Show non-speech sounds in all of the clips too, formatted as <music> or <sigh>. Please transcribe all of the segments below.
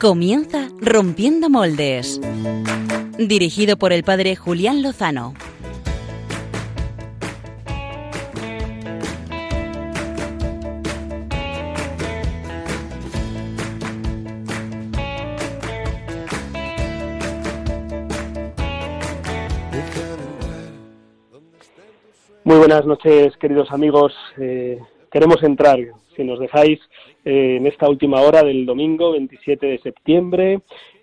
Comienza Rompiendo Moldes. Dirigido por el padre Julián Lozano. Muy buenas noches, queridos amigos. Eh, queremos entrar, si nos dejáis, eh, en esta última hora del domingo 27 de septiembre,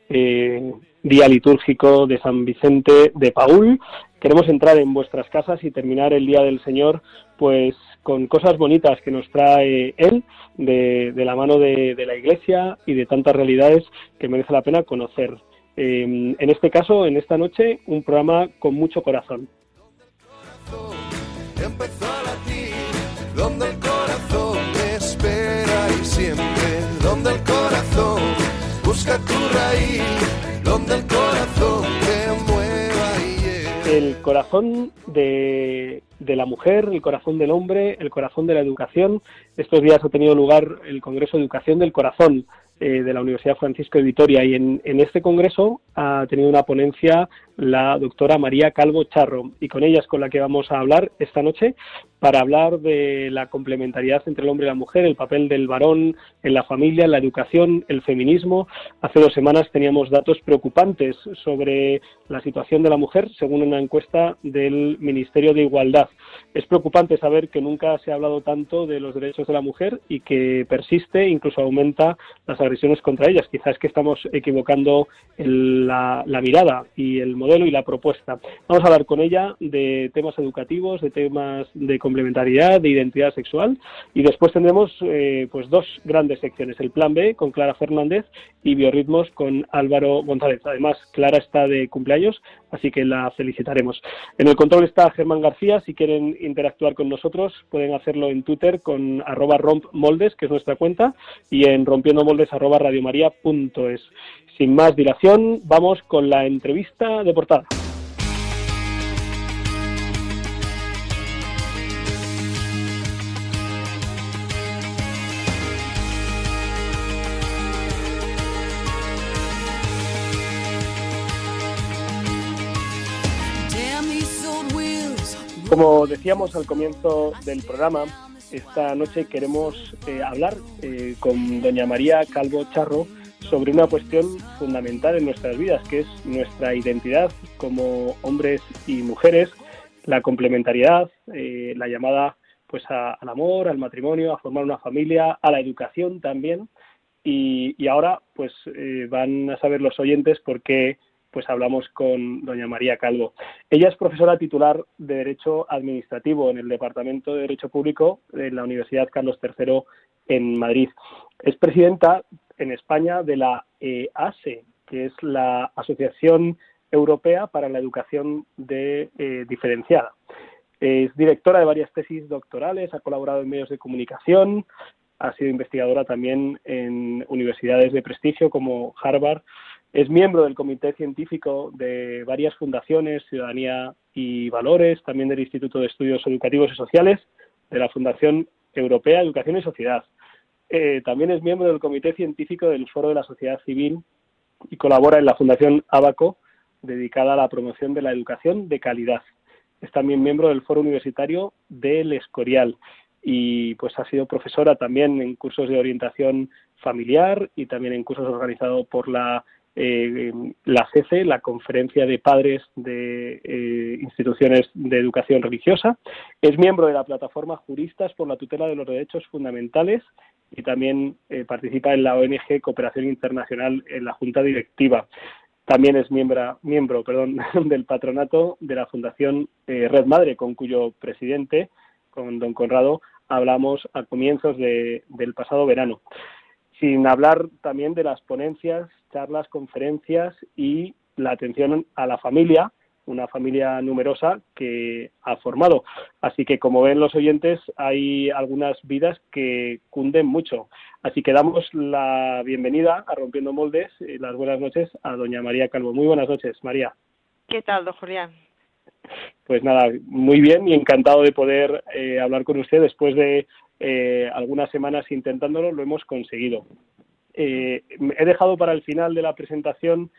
eh, día litúrgico de San Vicente de Paul. Queremos entrar en vuestras casas y terminar el Día del Señor, pues con cosas bonitas que nos trae Él de, la mano de, la Iglesia y de tantas realidades que merece la pena conocer. en este caso, en esta noche, un programa con mucho corazón El corazón de, de la mujer, el corazón del hombre, el corazón de la educación. Estos días ha tenido lugar el Congreso de Educación del Corazón eh, de la Universidad Francisco de Vitoria y en, en, este congreso ha tenido una ponencia la doctora María Calvo Charro y con ella es con la que vamos a hablar esta noche para hablar de la complementariedad entre el hombre y la mujer, el papel del varón en la familia, en la educación, el feminismo. Hace dos semanas teníamos datos preocupantes sobre la situación de la mujer según una encuesta del Ministerio de Igualdad. Es preocupante saber que nunca se ha hablado tanto de los derechos de la mujer y que persiste, incluso aumenta las agresiones contra ellas. Quizás que estamos equivocando la, la mirada y el modelo y la propuesta. Vamos a hablar con ella de temas educativos, de temas de complementariedad, de identidad sexual y después tendremos eh, pues dos grandes secciones, el plan B con Clara Fernández y biorritmos con Álvaro González. Además, Clara está de cumpleaños, así que la felicitaremos. En el control está Germán García, si quieren interactuar con nosotros pueden hacerlo en Twitter con arroba rompmoldes, que es nuestra cuenta, y en rompiendomoldes arroba radiomaria.es. Sin más dilación, vamos con la entrevista de portada. Como decíamos al comienzo del programa, esta noche queremos eh, hablar eh, con doña María Calvo Charro sobre una cuestión fundamental en nuestras vidas, que es nuestra identidad como hombres y mujeres, la complementariedad, eh, la llamada pues al amor, al matrimonio, a formar una familia, a la educación también. Y, ahora pues van a saber los oyentes por qué pues hablamos con doña María Calvo. Ella es profesora titular de Derecho Administrativo en el Departamento de Derecho Público de la Universidad Carlos III en Madrid. Es presidenta en España de la EASE, que es la Asociación Europea para la Educación eh, Diferenciada. Es directora de varias tesis doctorales, ha colaborado en medios de comunicación, ha sido investigadora también en universidades de prestigio como Harvard, es miembro del comité científico de varias fundaciones, Ciudadanía y Valores, también del Instituto de Estudios Educativos y Sociales, de la Fundación Europea Educación y Sociedad. Eh, también es miembro del comité científico del Foro de la Sociedad Civil y colabora en la Fundación Abaco, dedicada a la promoción de la educación de calidad. Es también miembro del Foro Universitario del Escorial y pues ha sido profesora también en cursos de orientación familiar y también en cursos organizados por la eh, la CECE, la Conferencia de Padres de eh, Instituciones de Educación Religiosa. Es miembro de la plataforma Juristas por la Tutela de los Derechos Fundamentales y también eh, participa en la ONG Cooperación Internacional en la Junta Directiva. También es miembro, miembro perdón, <laughs> del patronato de la Fundación Red Madre, con cuyo presidente, con don Conrado, hablamos a comienzos del pasado verano sin hablar también de las ponencias, charlas, conferencias y la atención a la familia, una familia numerosa que ha formado. Así que, como ven los oyentes, hay algunas vidas que cunden mucho. Así que damos la bienvenida a Rompiendo Moldes y las buenas noches a doña María Calvo. Muy buenas noches, María. ¿Qué tal, don Julián? Pues nada, muy bien y encantado de poder eh, hablar con usted después de eh, algunas semanas intentándolo, lo hemos conseguido. he dejado para el final de la presentación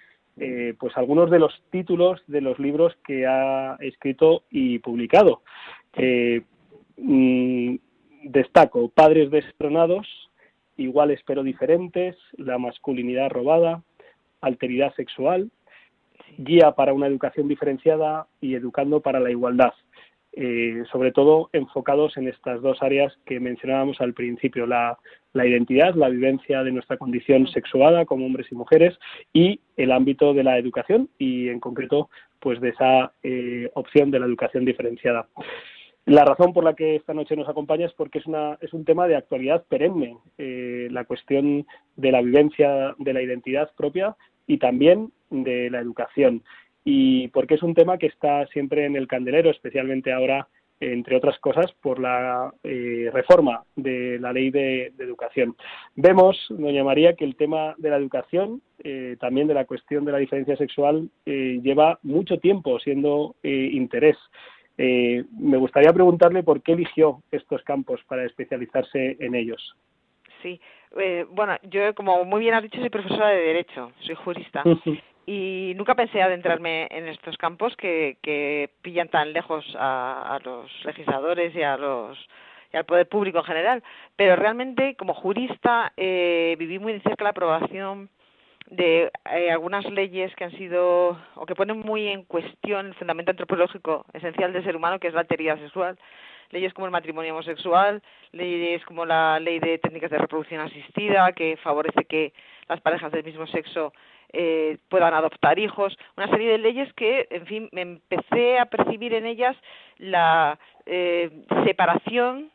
pues algunos de los títulos de los libros que ha escrito y publicado. Mm, destaco Padres destronados, Iguales pero diferentes, La masculinidad robada, Alteridad sexual, Guía para una educación diferenciada y Educando para la igualdad. Eh, sobre todo enfocados en estas dos áreas que mencionábamos al principio, la, identidad, la vivencia de nuestra condición sexuada como hombres y mujeres y el ámbito de la educación y en concreto pues de esa eh, opción de la educación diferenciada. La razón por la que esta noche nos acompaña es porque es, una, es un tema de actualidad perenne, eh, la cuestión de la vivencia de la identidad propia y también de la educación. Y porque es un tema que está siempre en el candelero, especialmente ahora, entre otras cosas, por la eh, reforma de la ley de, educación. Vemos, doña María, que el tema de la educación, eh, también de la cuestión de la diferencia sexual, lleva mucho tiempo siendo interés. Eh, me gustaría preguntarle por qué eligió estos campos para especializarse en ellos. Sí, eh, bueno, yo como muy bien has dicho soy profesora de Derecho, soy jurista <laughs> y nunca pensé adentrarme en estos campos que, que pillan tan lejos a, los legisladores y a los y al poder público en general, pero realmente como jurista eh, viví muy de cerca la aprobación de eh, algunas leyes que han sido o que ponen muy en cuestión el fundamento antropológico esencial del ser humano, que es la alteridad sexual. Leyes como el matrimonio homosexual, leyes como la ley de técnicas de reproducción asistida, que favorece que las parejas del mismo sexo eh, puedan adoptar hijos, una serie de leyes que, en fin, me empecé a percibir en ellas la eh, separación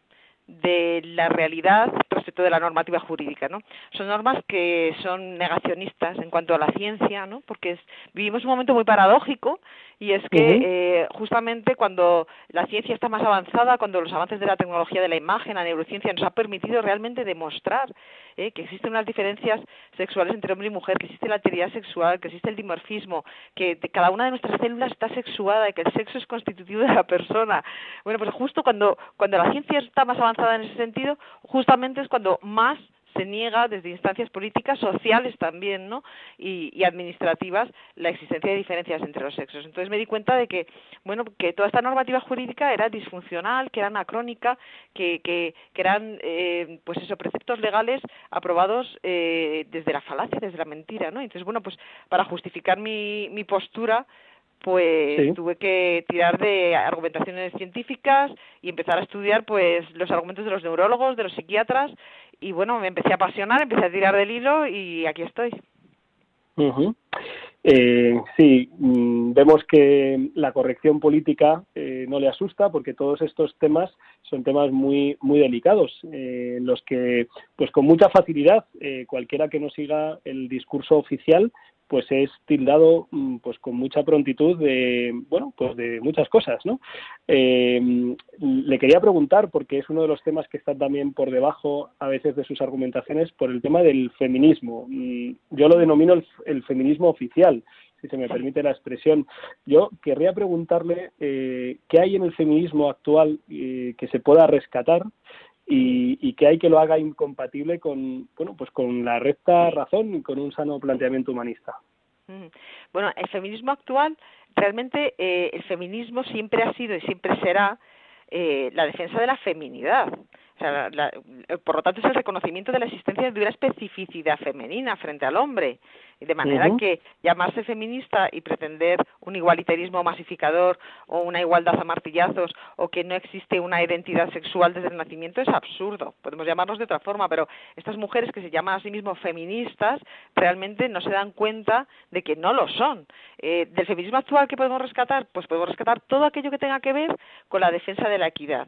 de la realidad respecto de la normativa jurídica, ¿no? Son normas que son negacionistas en cuanto a la ciencia, ¿no? Porque vivimos un momento muy paradójico y es que eh, justamente cuando la ciencia está más avanzada, cuando los avances de la tecnología de la imagen, la neurociencia nos ha permitido realmente demostrar ¿eh? que existen unas diferencias sexuales entre hombre y mujer, que existe la alteridad sexual, que existe el dimorfismo, que cada una de nuestras células está sexuada y que el sexo es constitutivo de la persona. Bueno, pues justo cuando, cuando la ciencia está más avanzada en ese sentido, justamente es cuando más se niega desde instancias políticas, sociales también, ¿no? Y, administrativas la existencia de diferencias entre los sexos. Entonces me di cuenta de que, bueno, que toda esta normativa jurídica era disfuncional, que era anacrónica, que, que, que eran, eh, pues eso, preceptos legales aprobados eh, desde la falacia, desde la mentira, ¿no? Entonces, bueno, pues para justificar mi, mi postura, pues tuve que tirar de argumentaciones científicas y empezar a estudiar pues los argumentos de los neurólogos, de los psiquiatras y bueno, me empecé a apasionar, empecé a tirar del hilo y aquí estoy. eh, sí, mm, vemos que la corrección política eh, no le asusta porque todos estos temas son temas muy muy delicados eh, en los que pues con mucha facilidad eh, cualquiera que no siga el discurso oficial pues es tildado mm, pues con mucha prontitud de bueno pues de muchas cosas no eh, le quería preguntar porque es uno de los temas que está también por debajo a veces de sus argumentaciones por el tema del feminismo. Mm, yo lo denomino el, feminismo oficial si se me permite la expresión. Yo querría preguntarle eh, qué hay en el feminismo actual eh, que se pueda rescatar y, que hay que lo haga incompatible con bueno pues con la recta razón y con un sano planteamiento humanista. Bueno el feminismo actual realmente eh, el feminismo siempre ha sido y siempre será eh, la defensa de la feminidad o sea, por lo tanto es el reconocimiento de la existencia de una especificidad femenina frente al hombre de manera que llamarse feminista y pretender un igualitarismo masificador o una igualdad a martillazos o que no existe una identidad sexual desde el nacimiento es absurdo. Podemos llamarnos de otra forma, pero estas mujeres que se llaman a sí mismas feministas realmente no se dan cuenta de que no lo son. Eh, del feminismo actual, ¿qué podemos rescatar? Pues podemos rescatar todo aquello que tenga que ver con la defensa de la equidad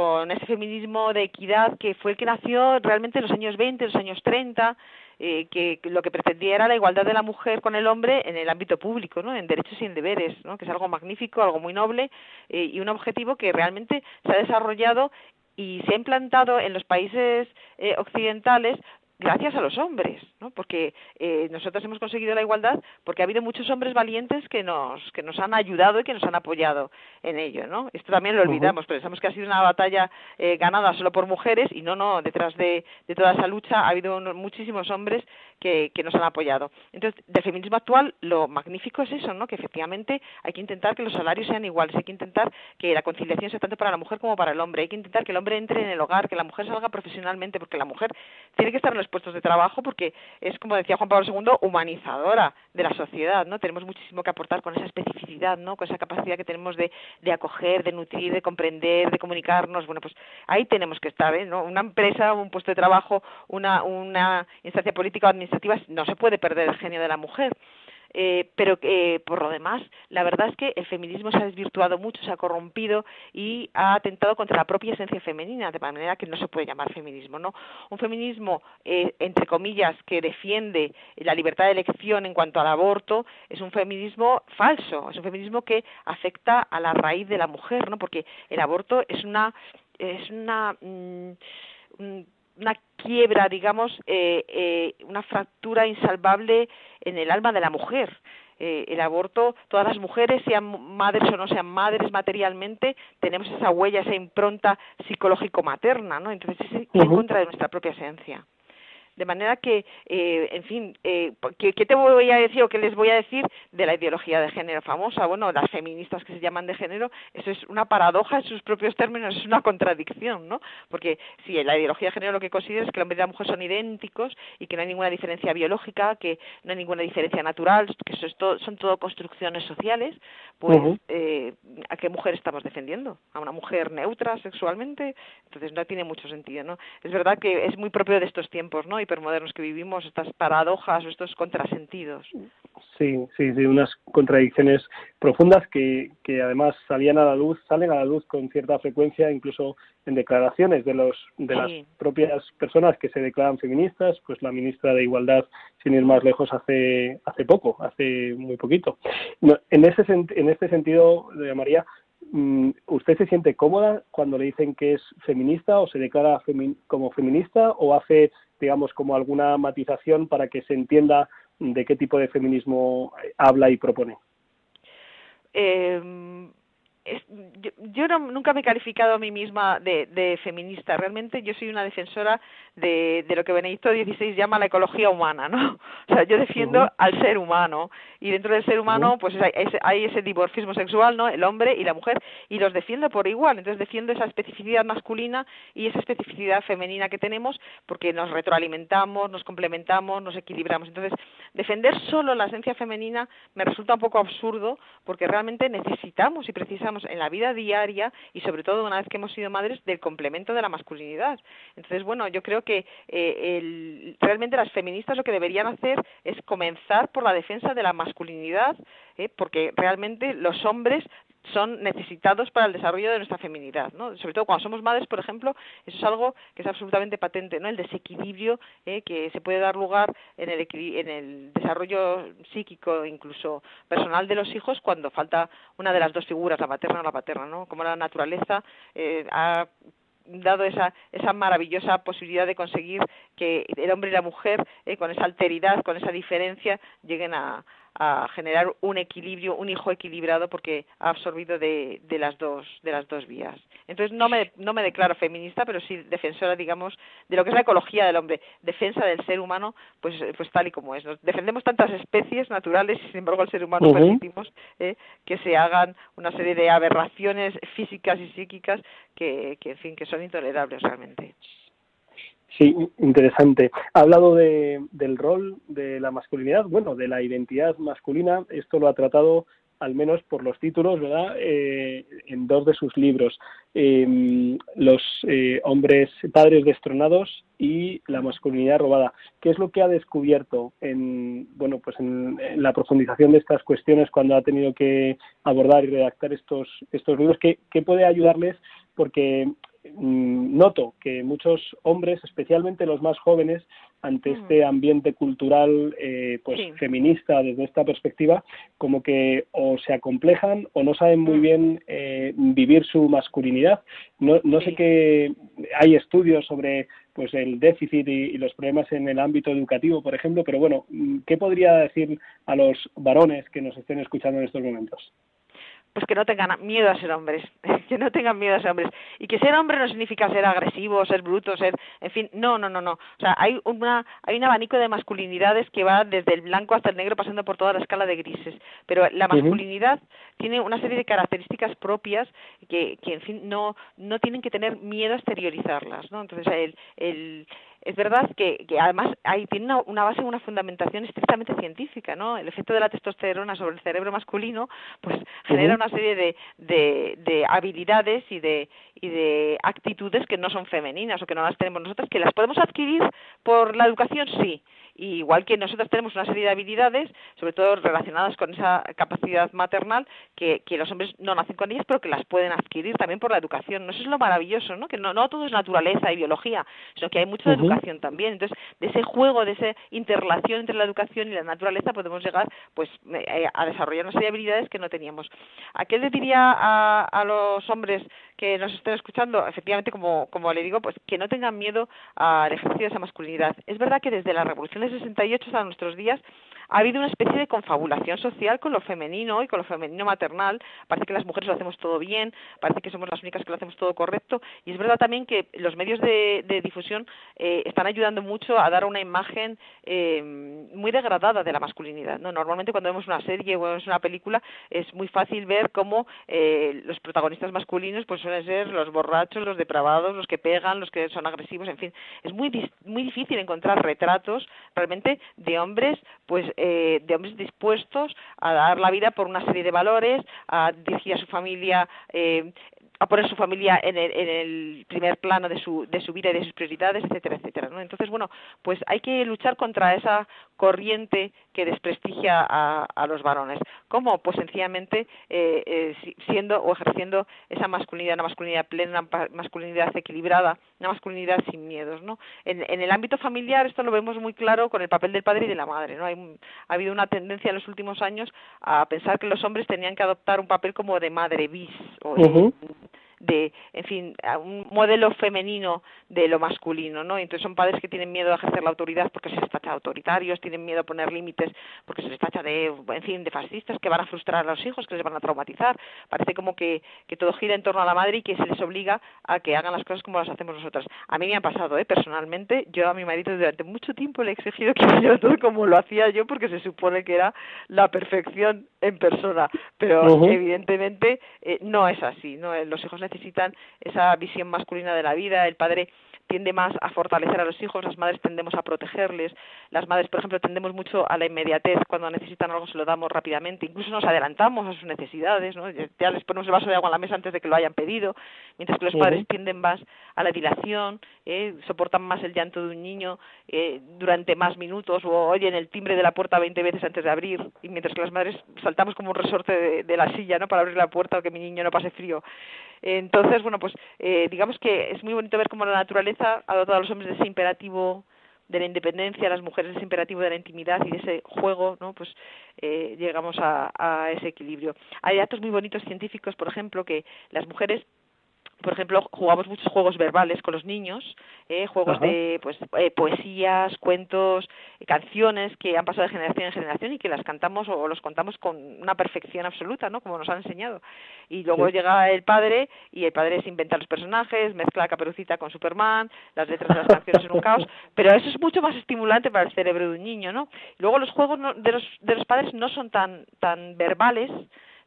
con ese feminismo de equidad que fue el que nació realmente en los años 20, los años 30, eh, que lo que pretendía era la igualdad de la mujer con el hombre en el ámbito público, ¿no? en derechos y en deberes, ¿no? que es algo magnífico, algo muy noble eh, y un objetivo que realmente se ha desarrollado y se ha implantado en los países eh, occidentales gracias a los hombres, ¿no? Porque eh, nosotros hemos conseguido la igualdad porque ha habido muchos hombres valientes que nos que nos han ayudado y que nos han apoyado en ello, ¿no? Esto también lo olvidamos, pensamos que ha sido una batalla eh, ganada solo por mujeres y no, no, detrás de, de toda esa lucha ha habido muchísimos hombres que, que nos han apoyado. Entonces, del feminismo actual lo magnífico es eso, ¿no? Que efectivamente hay que intentar que los salarios sean iguales, hay que intentar que la conciliación sea tanto para la mujer como para el hombre, hay que intentar que el hombre entre en el hogar, que la mujer salga profesionalmente, porque la mujer tiene que estar en los puestos de trabajo porque es, como decía Juan Pablo II, humanizadora de la sociedad, ¿no? Tenemos muchísimo que aportar con esa especificidad, ¿no? Con esa capacidad que tenemos de, de acoger, de nutrir, de comprender, de comunicarnos. Bueno, pues ahí tenemos que estar, ¿eh? ¿no? Una empresa, un puesto de trabajo, una, una instancia política o administrativa, no se puede perder el genio de la mujer. Eh, pero eh, por lo demás, la verdad es que el feminismo se ha desvirtuado mucho, se ha corrompido y ha atentado contra la propia esencia femenina, de manera que no se puede llamar feminismo, ¿no? Un feminismo, eh, entre comillas, que defiende la libertad de elección en cuanto al aborto, es un feminismo falso, es un feminismo que afecta a la raíz de la mujer, ¿no? Porque el aborto es una es una mm, una quiebra, digamos, eh, eh, una fractura insalvable en el alma de la mujer. Eh, el aborto, todas las mujeres, sean madres o no sean madres materialmente, tenemos esa huella, esa impronta psicológico-materna, ¿no? Entonces es en contra de nuestra propia esencia. De manera que, eh, en fin, eh, ¿qué, te voy a decir o qué les voy a decir de la ideología de género famosa? Bueno, las feministas que se llaman de género, eso es una paradoja en sus propios términos, es una contradicción, ¿no? Porque si la ideología de género lo que considera es que el hombre y la mujer son idénticos y que no hay ninguna diferencia biológica, que no hay ninguna diferencia natural, que eso es todo, son todo construcciones sociales, pues eh, ¿a qué mujer estamos defendiendo? ¿A una mujer neutra sexualmente? Entonces no tiene mucho sentido, ¿no? Es verdad que es muy propio de estos tiempos, ¿no? Hipermodernos que vivimos, estas paradojas o estos contrasentidos. Sí, sí, sí, unas contradicciones profundas que, que además salían a la luz, salen a la luz con cierta frecuencia, incluso en declaraciones de los de las propias personas que se declaran feministas, pues la ministra de Igualdad, sin ir más lejos, hace hace poco, hace muy poquito. en ese en este sentido, María, ¿usted se siente cómoda cuando le dicen que es feminista o se declara como feminista o hace digamos, como alguna matización para que se entienda de qué tipo de feminismo habla y propone? Eh, yo, nunca me he calificado a mí misma de, feminista. Realmente yo soy una defensora de, lo que Benedicto XVI llama la ecología humana, ¿no? <laughs> O sea, yo defiendo al ser humano y dentro del ser humano pues hay, hay, ese dimorfismo sexual, ¿no? El hombre y la mujer y los defiendo por igual. Entonces defiendo esa especificidad masculina y esa especificidad femenina que tenemos porque nos retroalimentamos, nos complementamos, nos equilibramos. Entonces defender solo la esencia femenina me resulta un poco absurdo porque realmente necesitamos y precisamos en la vida diaria y sobre todo una vez que hemos sido madres del complemento de la masculinidad. Entonces, bueno, yo creo que eh, realmente las feministas lo que deberían hacer es comenzar por la defensa de la masculinidad, ¿eh? porque realmente los hombres son necesitados para el desarrollo de nuestra feminidad, ¿no? Sobre todo cuando somos madres, por ejemplo, eso es algo que es absolutamente patente, ¿no? El desequilibrio ¿eh? que se puede dar lugar en el, en el desarrollo psíquico, incluso personal de los hijos, cuando falta una de las dos figuras, la materna o la paterna, ¿no? Como la naturaleza eh, ha dado esa, esa maravillosa posibilidad de conseguir que el hombre y la mujer, eh, con esa alteridad, con esa diferencia, lleguen a, a generar un equilibrio, un hijo equilibrado porque ha absorbido de, de las dos de las dos vías. Entonces no me no me declaro feminista, pero sí defensora, digamos, de lo que es la ecología del hombre, defensa del ser humano, pues pues tal y como es. Nos defendemos tantas especies naturales y sin embargo al ser humano permitimos eh, que se hagan una serie de aberraciones físicas y psíquicas que, que en fin que son intolerables realmente. Sí, interesante. Ha hablado de, del rol de la masculinidad, bueno, de la identidad masculina. Esto lo ha tratado, al menos por los títulos, ¿verdad?, eh, en dos de sus libros. Em, los eh, hombres padres destronados y la masculinidad robada. ¿Qué es lo que ha descubierto en, bueno, pues en, la profundización de estas cuestiones cuando ha tenido que abordar y redactar estos, estos libros? ¿Qué, puede ayudarles porque noto que muchos hombres, especialmente los más jóvenes, ante este ambiente cultural eh, pues feminista desde esta perspectiva, como que o se acomplejan o no saben muy bien eh, vivir su masculinidad. No, no sé qué hay estudios sobre pues el déficit y, los problemas en el ámbito educativo, por ejemplo, pero bueno, ¿qué podría decir a los varones que nos estén escuchando en estos momentos? Pues que no tengan miedo a ser hombres, <laughs> que no tengan miedo a ser hombres. Y que ser hombre no significa ser agresivo, ser bruto, ser, en fin, no, no, no, no. O sea, hay una, hay un abanico de masculinidades que va desde el blanco hasta el negro pasando por toda la escala de grises. Pero la masculinidad tiene una serie de características propias que, que en fin, no, no tienen que tener miedo a exteriorizarlas, ¿no? Entonces, el, el es verdad que, que además hay, tiene una, una, base, una fundamentación estrictamente científica, ¿no? El efecto de la testosterona sobre el cerebro masculino, pues genera una serie de, de, de, habilidades y de, y de actitudes que no son femeninas o que no las tenemos nosotras, que las podemos adquirir por la educación, sí, igual que nosotros tenemos una serie de habilidades, sobre todo relacionadas con esa capacidad maternal, que, que los hombres no nacen con ellas, pero que las pueden adquirir también por la educación. ¿no? Eso es lo maravilloso, ¿no? Que no, no todo es naturaleza y biología, sino que hay mucha educación también. Entonces, de ese juego, de esa interrelación entre la educación y la naturaleza, podemos llegar pues eh, a desarrollar una serie de habilidades que no teníamos. ¿A qué le diría a, a los hombres que nos estén escuchando, efectivamente, como, como le digo, pues que no tengan miedo al ejercicio de esa masculinidad. Es verdad que desde la Revolución del 68 hasta nuestros días ha habido una especie de confabulación social con lo femenino y con lo femenino maternal. Parece que las mujeres lo hacemos todo bien, parece que somos las únicas que lo hacemos todo correcto. Y es verdad también que los medios de, difusión eh, están ayudando mucho a dar una imagen eh, muy degradada de la masculinidad. ¿no? Normalmente cuando vemos una serie o vemos una película es muy fácil ver cómo eh, los protagonistas masculinos pues suelen ser los borrachos, los depravados, los que pegan, los que son agresivos, en fin. Es muy, muy difícil encontrar retratos realmente de hombres pues eh, de hombres dispuestos a dar la vida por una serie de valores, a dirigir a su familia eh, a poner su familia en el, en el primer plano de su, de su vida y de sus prioridades, etcétera, etcétera. ¿no? Entonces, bueno, pues hay que luchar contra esa corriente que desprestigia a, a los varones. ¿Cómo? Pues sencillamente eh, eh, siendo o ejerciendo esa masculinidad, una masculinidad plena, una masculinidad equilibrada, una masculinidad sin miedos. ¿no? En, el ámbito familiar esto lo vemos muy claro con el papel del padre y de la madre. ¿no? Hay, ha habido una tendencia en los últimos años a pensar que los hombres tenían que adoptar un papel como de madre bis o en fin, a un modelo femenino de lo masculino, ¿no? Entonces son padres que tienen miedo a ejercer la autoridad porque se les de autoritarios, tienen miedo a poner límites porque se les de, en fin, de fascistas que van a frustrar a los hijos, que les van a traumatizar. Parece como que, que todo gira en torno a la madre y que se les obliga a que hagan las cosas como las hacemos nosotras. A mí me ha pasado, ¿eh? Personalmente, yo a mi marido durante mucho tiempo le he exigido que <laughs> hiciera todo como lo hacía yo porque se supone que era la perfección en persona, pero evidentemente eh, no es así, ¿no? Los hijos necesitan esa visión masculina de la vida, el padre tiende más a fortalecer a los hijos, las madres tendemos a protegerles, las madres, por ejemplo, tendemos mucho a la inmediatez, cuando necesitan algo se lo damos rápidamente, incluso nos adelantamos a sus necesidades, ¿no? ya les ponemos el vaso de agua en la mesa antes de que lo hayan pedido, mientras que los padres tienden más a la dilación, ¿eh? soportan más el llanto de un niño eh, durante más minutos o oyen el timbre de la puerta 20 veces antes de abrir, y mientras que las madres saltamos como un resorte de, de la silla ¿no? para abrir la puerta o que mi niño no pase frío. Entonces, bueno, pues eh, digamos que es muy bonito ver cómo la naturaleza ha dotado a los hombres de ese imperativo de la independencia, a las mujeres ese imperativo de la intimidad y de ese juego, ¿no? Pues eh, llegamos a, a ese equilibrio. Hay datos muy bonitos científicos, por ejemplo, que las mujeres por ejemplo, jugamos muchos juegos verbales con los niños, eh, juegos de pues eh, poesías, cuentos, eh, canciones que han pasado de generación en generación y que las cantamos o los contamos con una perfección absoluta, ¿no? Como nos han enseñado. Y luego llega el padre y el padre se inventa los personajes, mezcla Caperucita con Superman, las letras de las canciones en un caos, pero eso es mucho más estimulante para el cerebro de un niño, ¿no? Luego los juegos de los de los padres no son tan tan verbales,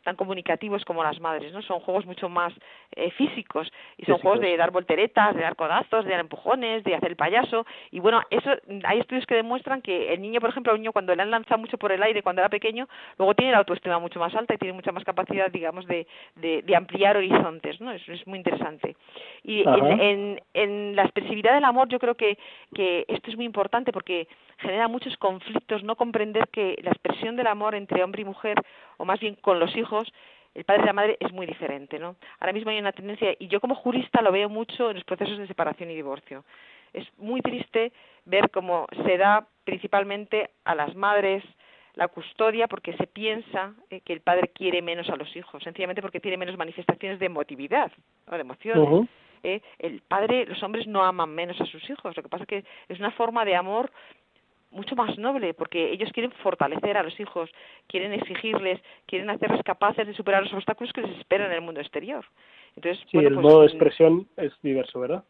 tan comunicativos como las madres, ¿no? Son juegos mucho más eh, físicos y son juegos de dar volteretas, de dar codazos, de dar empujones, de hacer el payaso y bueno, eso hay estudios que demuestran que el niño, por ejemplo, el niño cuando le han lanzado mucho por el aire cuando era pequeño, luego tiene la autoestima mucho más alta y tiene mucha más capacidad, digamos, de, de, ampliar horizontes, ¿no? Eso es muy interesante. Y en, en, en la expresividad del amor yo creo que, que esto es muy importante porque genera muchos conflictos no comprender que la expresión del amor entre hombre y mujer o más bien con los hijos el padre y la madre es muy diferente, ¿no? Ahora mismo hay una tendencia, y yo como jurista lo veo mucho en los procesos de separación y divorcio. Es muy triste ver cómo se da principalmente a las madres la custodia porque se piensa eh, que el padre quiere menos a los hijos, sencillamente porque tiene menos manifestaciones de emotividad o de emociones. Eh, el padre, los hombres no aman menos a sus hijos, lo que pasa es que es una forma de amor mucho más noble, porque ellos quieren fortalecer a los hijos, quieren exigirles, quieren hacerles capaces de superar los obstáculos que les esperan en el mundo exterior. Entonces, sí, el pues, modo de expresión es diverso, ¿verdad?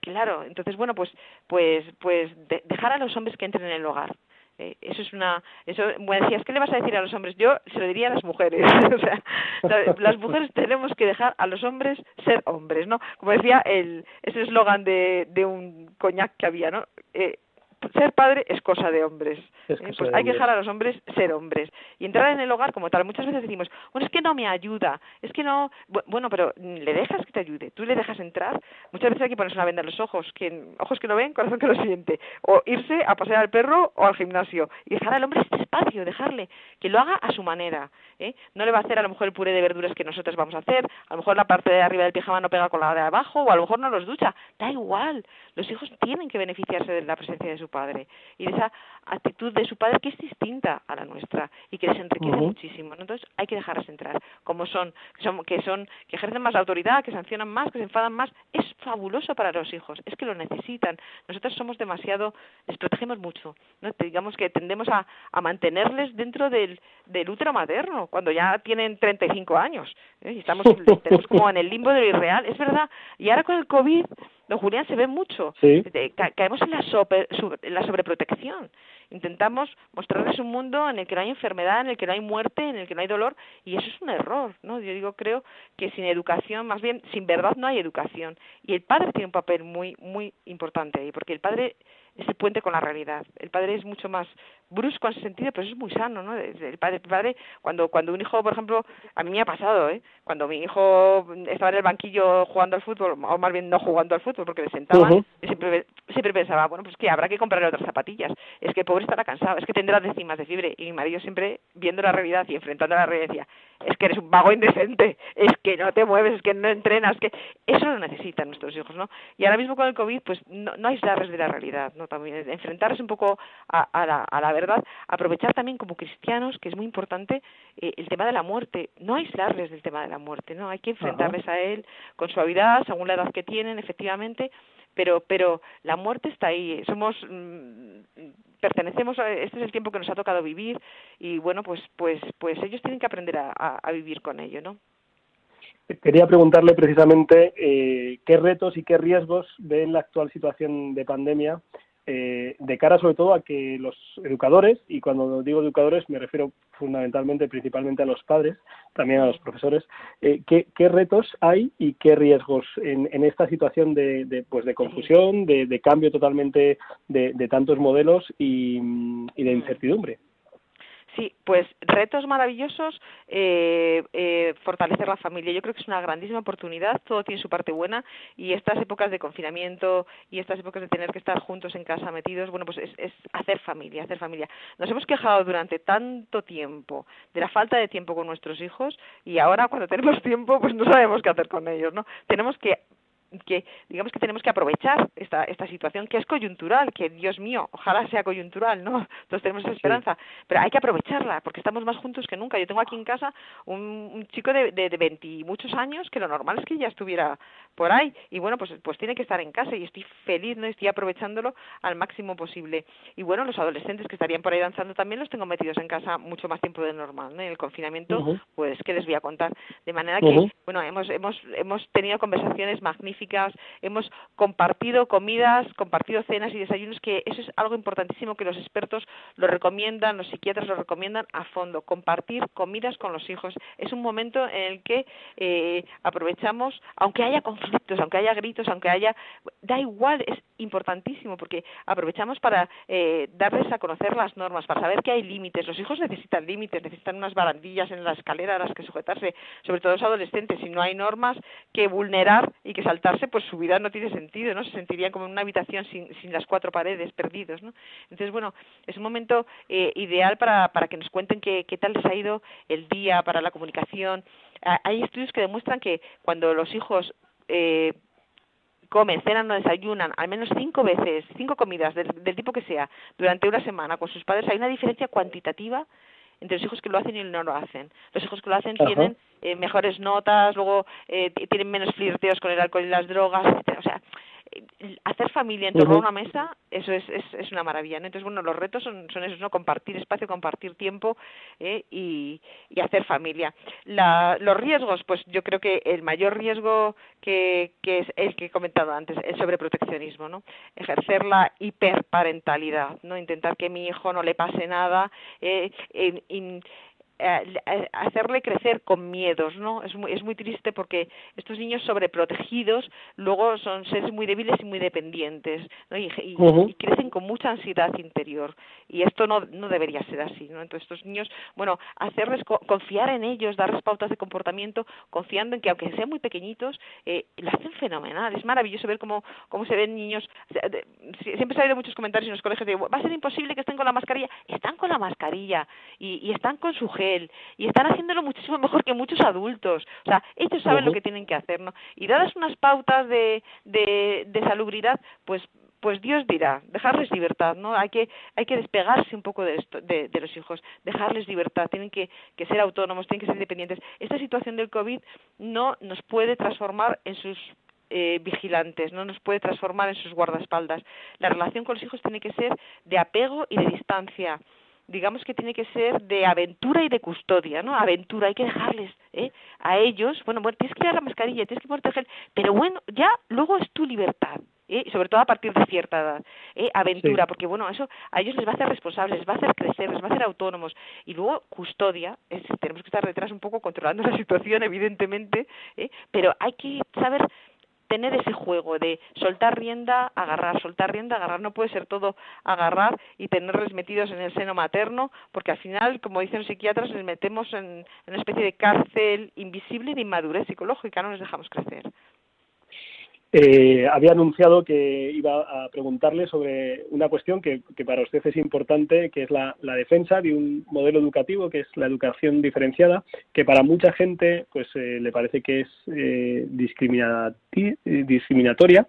Claro, entonces bueno, pues pues pues dejar a los hombres que entren en el hogar. Eh, eso es una eso bueno decías qué le vas a decir a los hombres yo se lo diría a las mujeres <laughs> o sea las mujeres tenemos que dejar a los hombres ser hombres no como decía el ese eslogan de de un coñac que había no eh, ser padre es cosa de hombres. ¿eh? Pues hay que dejar a los hombres ser hombres. Y entrar en el hogar como tal. Muchas veces decimos, bueno, es que no me ayuda, es que no. Bueno, pero le dejas que te ayude, tú le dejas entrar. Muchas veces hay que ponerse una venda en los ojos, que, ojos que no ven, corazón que lo siente. O irse a pasear al perro o al gimnasio. Y dejar al hombre este espacio, dejarle que lo haga a su manera. ¿eh? No le va a hacer a lo mejor el puré de verduras que nosotros vamos a hacer, a lo mejor la parte de arriba del pijama no pega con la de abajo, o a lo mejor no los ducha. Da igual. Los hijos tienen que beneficiarse de la presencia de su padre y de esa actitud de su padre que es distinta a la nuestra y que les enriquece muchísimo. Entonces hay que dejarlas entrar, como son, que son, que son, que ejercen más autoridad, que sancionan más, que se enfadan más. Es fabuloso para los hijos, es que lo necesitan. Nosotros somos demasiado, les protegemos mucho, ¿no? digamos que tendemos a, a mantenerles dentro del, del útero materno cuando ya tienen 35 años. ¿eh? Y estamos, estamos <laughs> como en el limbo de lo irreal, es verdad. Y ahora con el COVID Don Julián, se ve mucho. caemos en la, en la sobreprotección. Intentamos mostrarles un mundo en el que no hay enfermedad, en el que no hay muerte, en el que no hay dolor, y eso es un error, ¿no? Yo digo, creo que sin educación, más bien sin verdad no hay educación. Y el padre tiene un papel muy, muy importante ahí, porque el padre es el puente con la realidad. El padre es mucho más brusco en ese sentido, pero eso es muy sano, ¿no? El padre, el padre cuando, cuando un hijo, por ejemplo, a mí me ha pasado, ¿eh? Cuando mi hijo estaba en el banquillo jugando al fútbol, o más bien no jugando al fútbol, porque le sentaban, siempre, siempre pensaba, bueno, pues que habrá que comprarle otras zapatillas. Es que el pobre estará cansado, es que tendrá décimas de fiebre. Y mi marido siempre, viendo la realidad y enfrentando a la realidad, decía, es que eres un vago indecente, es que no te mueves, es que no entrenas, que eso lo necesitan nuestros hijos, ¿no? Y ahora mismo con el COVID, pues no, no aislarles de la realidad, ¿no? También enfrentarles un poco a, a, la, a la verdad, aprovechar también como cristianos, que es muy importante, eh, el tema de la muerte, no aislarles del tema de la muerte, ¿no? Hay que enfrentarles a él con suavidad, según la edad que tienen, efectivamente, pero pero la muerte está ahí. Somos mm, pertenecemos a este es el tiempo que nos ha tocado vivir y bueno pues pues pues ellos tienen que aprender a, a, vivir con ello no quería preguntarle precisamente eh, qué retos y qué riesgos ve en la actual situación de pandemia eh, de cara sobre todo a que los educadores, y cuando digo educadores me refiero fundamentalmente, principalmente a los padres, también a los profesores, eh, ¿qué, retos hay y qué riesgos en, en esta situación de, de, pues de confusión, de, de cambio totalmente de, de tantos modelos y, y de incertidumbre? Sí, pues retos maravillosos, eh, eh, fortalecer la familia. Yo creo que es una grandísima oportunidad, todo tiene su parte buena y estas épocas de confinamiento y estas épocas de tener que estar juntos en casa metidos, bueno, pues es, es hacer familia, hacer familia. Nos hemos quejado durante tanto tiempo de la falta de tiempo con nuestros hijos y ahora cuando tenemos <laughs> tiempo pues no sabemos qué hacer con ellos, ¿no? Tenemos que que digamos que tenemos que aprovechar esta esta situación que es coyuntural que Dios mío ojalá sea coyuntural no <laughs> todos tenemos esa esperanza pero hay que aprovecharla porque estamos más juntos que nunca. Yo tengo aquí en casa un, un chico de de, de muchos años que lo normal es que ya estuviera por ahí y bueno pues pues tiene que estar en casa y estoy feliz no estoy aprovechándolo al máximo posible. Y bueno los adolescentes que estarían por ahí danzando también los tengo metidos en casa mucho más tiempo de normal ¿no? en el confinamiento pues qué les voy a contar de manera que bueno hemos hemos hemos tenido conversaciones magníficas hemos compartido comidas, compartido cenas y desayunos, que eso es algo importantísimo que los expertos lo recomiendan, los psiquiatras lo recomiendan a fondo. Compartir comidas con los hijos es un momento en el que eh, aprovechamos, aunque haya conflictos, aunque haya gritos, aunque haya, da igual, es importantísimo porque aprovechamos para eh, darles a conocer las normas, para saber que hay límites. Los hijos necesitan límites, necesitan unas barandillas en la escalera a las que sujetarse, sobre todo los adolescentes. Si no hay normas que vulnerar y que saltar pues su vida no tiene sentido, ¿no? Se sentirían como en una habitación sin, sin las cuatro paredes, perdidos, ¿no? Entonces, bueno, es un momento eh, ideal para, para que nos cuenten qué, qué tal les ha ido el día para la comunicación. Hay estudios que demuestran que cuando los hijos eh, comen, cenan o desayunan al menos cinco veces, cinco comidas del, tipo que sea, durante una semana con sus padres, hay una diferencia cuantitativa entre los hijos que lo hacen y no lo hacen. Los hijos que lo hacen tienen eh, mejores notas, luego eh, tienen menos flirteos con el alcohol y las drogas, O sea, hacer familia en torno a una mesa, eso es, es, es, una maravilla, ¿no? Entonces, bueno, los retos son, son esos, ¿no? Compartir espacio, compartir tiempo ¿eh? y, y hacer familia. La, los riesgos, pues yo creo que el mayor riesgo que, que es el que he comentado antes, el sobreproteccionismo, ¿no? Ejercer la hiperparentalidad, ¿no? Intentar que mi hijo no le pase nada, eh, hacerle crecer con miedos, ¿no? Es muy, es muy triste porque estos niños sobreprotegidos luego son seres muy débiles y muy dependientes, ¿no? Y, crecen con mucha ansiedad interior y esto no, no debería ser así, ¿no? Entonces estos niños, bueno, hacerles confiar en ellos, darles pautas de comportamiento, confiando en que aunque sean muy pequeñitos, eh, lo hacen fenomenal. Es maravilloso ver cómo, cómo se ven niños. Siempre se ha oído muchos comentarios en los colegios de va a ser imposible que estén con la mascarilla. Están con la mascarilla y, y están con su y están haciéndolo muchísimo <laughs> mejor que muchos adultos. O sea, ellos saben lo que tienen que hacer, ¿no? Y dadas unas pautas de, de, de salubridad, pues pues Dios dirá, dejarles libertad, ¿no? Hay que, hay que despegarse un poco de, esto, de, de los hijos, dejarles libertad, tienen que, que, ser autónomos, tienen que ser independientes. Esta situación del COVID no nos puede transformar en sus eh, vigilantes, no nos puede transformar en sus guardaespaldas. La relación con los hijos tiene que ser de apego y de distancia digamos que tiene que ser de aventura y de custodia, ¿no? Aventura, hay que dejarles ¿eh? a ellos, bueno, bueno, tienes que dar la mascarilla, tienes que proteger, pero bueno, ya luego es tu libertad, ¿eh? sobre todo a partir de cierta edad, ¿eh? aventura, porque bueno, eso a ellos les va a hacer responsables, les va a hacer crecer, les va a hacer autónomos, y luego custodia, es, tenemos que estar detrás un poco controlando la <laughs> situación, evidentemente, ¿eh? pero hay que saber tener ese juego de soltar rienda, agarrar, soltar rienda, agarrar. No puede ser todo agarrar y tenerles metidos en el seno materno, porque al final, como dicen los psiquiatras, les metemos en, en una especie de cárcel invisible de inmadurez psicológica, no les dejamos crecer. Eh, había anunciado que iba a preguntarle sobre una cuestión que, para usted es importante, que es la, defensa de un modelo educativo, que es la educación diferenciada, que para mucha gente pues eh, le parece que es eh, discriminatoria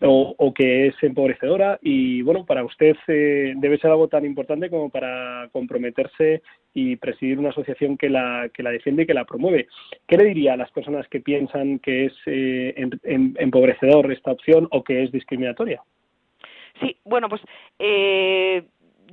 o, o, que es empobrecedora y bueno, para usted debe ser algo tan importante como para comprometerse y presidir una asociación que la, que la defiende y que la promueve. ¿Qué le diría a las personas que piensan que es eh, empobrecedor esta opción o que es discriminatoria? Sí, bueno, pues eh,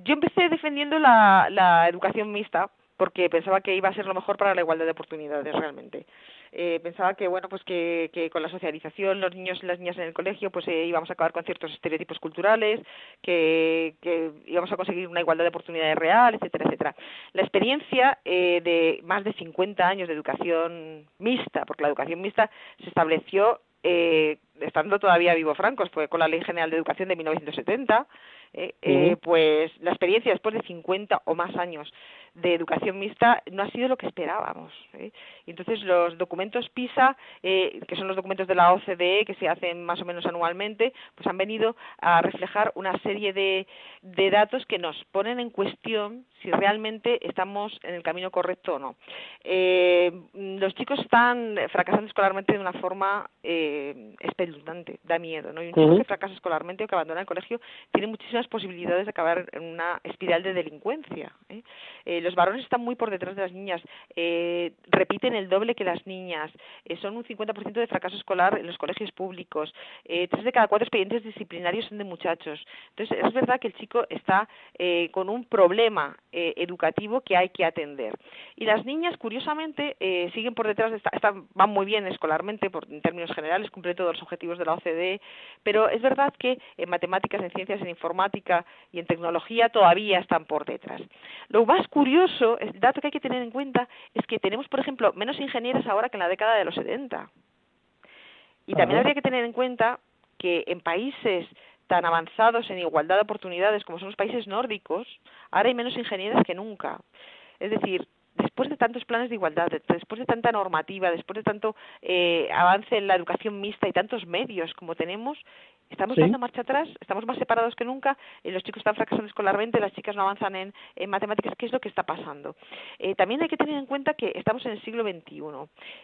yo empecé defendiendo la, la educación mixta porque pensaba que iba a ser lo mejor para la igualdad de oportunidades realmente eh, pensaba que bueno pues que, que, con la socialización los niños y las niñas en el colegio pues eh, íbamos a acabar con ciertos estereotipos culturales que, que íbamos a conseguir una igualdad de oportunidades real etcétera etcétera. La experiencia eh, de más de 50 años de educación mixta porque la educación mixta se estableció eh, estando todavía vivo Franco, fue con la Ley General de Educación de 1970, eh, eh, pues la experiencia después de 50 o más años de educación mixta no ha sido lo que esperábamos. ¿eh? Entonces, los documentos PISA, eh, que son los documentos de la OCDE, que se hacen más o menos anualmente, pues han venido a reflejar una serie de, de datos que nos ponen en cuestión si realmente estamos en el camino correcto o no. Eh, los chicos están fracasando escolarmente de una forma eh, espeluznante, da miedo. ¿no? Y un chico que fracasa escolarmente o que abandona el colegio tiene posibilidades de acabar en una espiral de delincuencia. ¿eh? Eh, los varones están muy por detrás de las niñas, eh, repiten el doble que las niñas, son un 50% de fracaso escolar en los colegios públicos, tres de cada cuatro expedientes disciplinarios son de muchachos. Entonces, es verdad que el chico está con un problema educativo que hay que atender. Y las niñas, curiosamente, siguen por detrás, de esta, van muy bien escolarmente, por, en términos generales, cumplen todos los objetivos de la OCDE, pero es verdad que en matemáticas, en ciencias, en informática y en tecnología todavía están por detrás. Lo más curioso, el dato que hay que tener en cuenta, es que tenemos, por ejemplo, menos ingenieros ahora que en la década de los 70. Y también habría que tener en cuenta que en países tan avanzados en igualdad de oportunidades como son los países nórdicos, ahora hay menos ingenieras que nunca. Es decir, después de tantos planes de igualdad, después de tanta normativa, después de tanto eh, avance en la educación mixta y tantos medios como tenemos, estamos dando marcha atrás, estamos más separados que nunca, eh, los chicos están fracasando escolarmente, las chicas no avanzan en, matemáticas, ¿qué es lo que está pasando? Eh, también hay que tener en cuenta que estamos en el siglo XXI.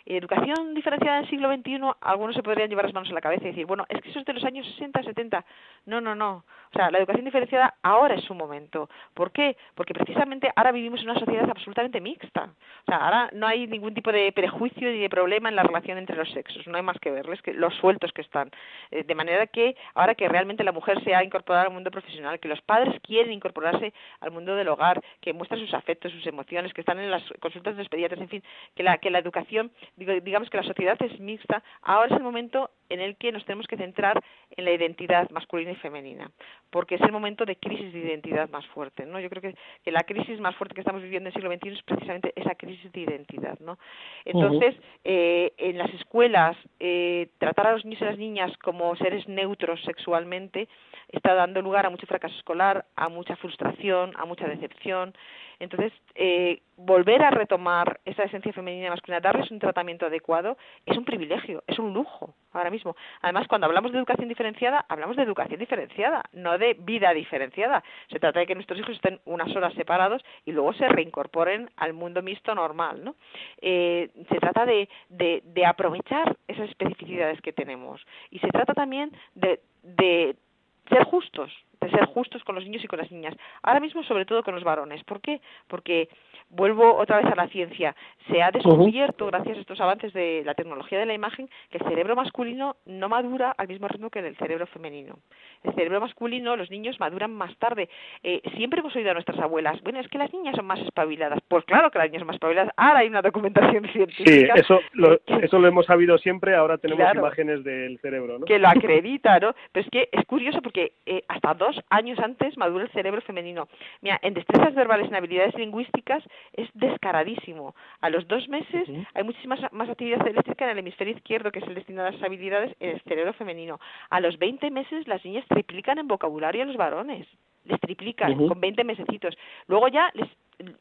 Educación diferenciada en el siglo XXI, algunos se podrían llevar las manos a la cabeza y decir, bueno, es que eso es de los años 60, 70. No, no, no. O sea, la educación diferenciada ahora es su momento. ¿Por qué? Porque precisamente ahora vivimos en una sociedad absolutamente mixta. O sea, ahora no hay ningún tipo de prejuicio ni de problema en la relación entre los sexos. No hay más que verles que los sueltos que están. Eh, de manera que ahora que realmente la mujer se ha incorporado al mundo profesional, que los padres quieren incorporarse al mundo del hogar, que muestran sus afectos, sus emociones, que están en las consultas de los pediatras, en fin, que la, que la educación, digamos que la sociedad es mixta, ahora es el momento en el que nos tenemos que centrar en la identidad masculina y femenina, porque es el momento de crisis de identidad más fuerte, ¿no? Yo creo que, que la crisis más fuerte que estamos viviendo en el siglo XXI es precisamente esa crisis de identidad, ¿no? Entonces, eh, en las escuelas, eh, tratar a los niños y las niñas como seres neutros sexualmente está dando lugar a mucho fracaso escolar, a mucha frustración, a mucha decepción, entonces, eh, volver a retomar esa esencia femenina y masculina, darles un tratamiento adecuado, es un privilegio, es un lujo ahora mismo. Además, cuando hablamos de educación diferenciada, hablamos de educación diferenciada, no de vida diferenciada. Se trata de que nuestros hijos estén unas horas separados y luego se reincorporen al mundo mixto normal. ¿no? Eh, se trata de, de, de aprovechar esas especificidades que tenemos y se trata también de, de ser justos, de ser justos con los niños y con las niñas. Ahora mismo, sobre todo con los varones. ¿Por qué? Porque vuelvo otra vez a la ciencia. Se ha descubierto, gracias a estos avances de la tecnología de la imagen, que el cerebro masculino no madura al mismo ritmo que el cerebro femenino. El cerebro masculino, los niños maduran más tarde. Eh, siempre hemos oído a nuestras abuelas, bueno, es que las niñas son más espabiladas. Pues claro que las niñas son más espabiladas. Ahora hay una documentación <laughs> científica. Sí, eso lo, <laughs> eso lo hemos sabido siempre. Ahora tenemos imágenes del cerebro, ¿no? Que lo <laughs> acredita, ¿no? Pero es que es curioso porque eh, hasta dos años antes madura el cerebro femenino. Mira, en destrezas verbales, en habilidades lingüísticas, es descaradísimo. A los dos meses hay muchísima más actividad eléctrica en el hemisferio izquierdo, que es el destinado a las habilidades, en el cerebro femenino. A los 20 meses las niñas triplican en vocabulario a los varones. Les triplican con 20 mesecitos. Luego ya les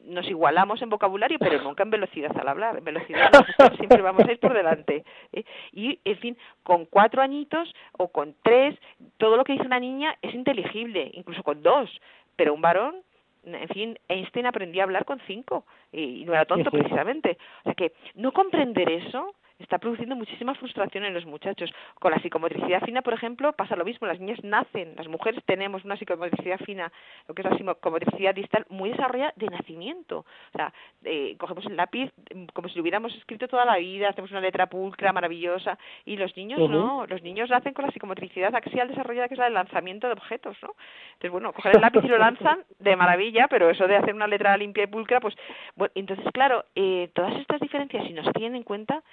nos igualamos en vocabulario, pero nunca en velocidad al hablar. En velocidad siempre vamos a ir por delante. ¿eh? Y, en fin, con cuatro añitos o con tres, todo lo que dice una niña es inteligible, incluso con dos. Pero un varón en fin, Einstein aprendió a hablar con cinco y no era tonto precisamente. O sea que no comprender eso está produciendo muchísima frustración en los muchachos. Con la psicomotricidad fina, por ejemplo, pasa lo mismo. Las niñas nacen, las mujeres tenemos una psicomotricidad fina, lo que es la psicomotricidad distal, muy desarrollada de nacimiento. O sea, eh, cogemos el lápiz mm, como si lo hubiéramos escrito toda la vida, hacemos una letra pulcra, maravillosa, y los niños no, los niños nacen con la psicomotricidad axial desarrollada, que es la del lanzamiento de objetos, ¿no? Entonces, bueno, coger el lápiz y lo lanzan de maravilla, pero eso de hacer una letra limpia y pulcra, pues, bueno, entonces, claro, eh, todas estas diferencias, si nos tienen en cuenta,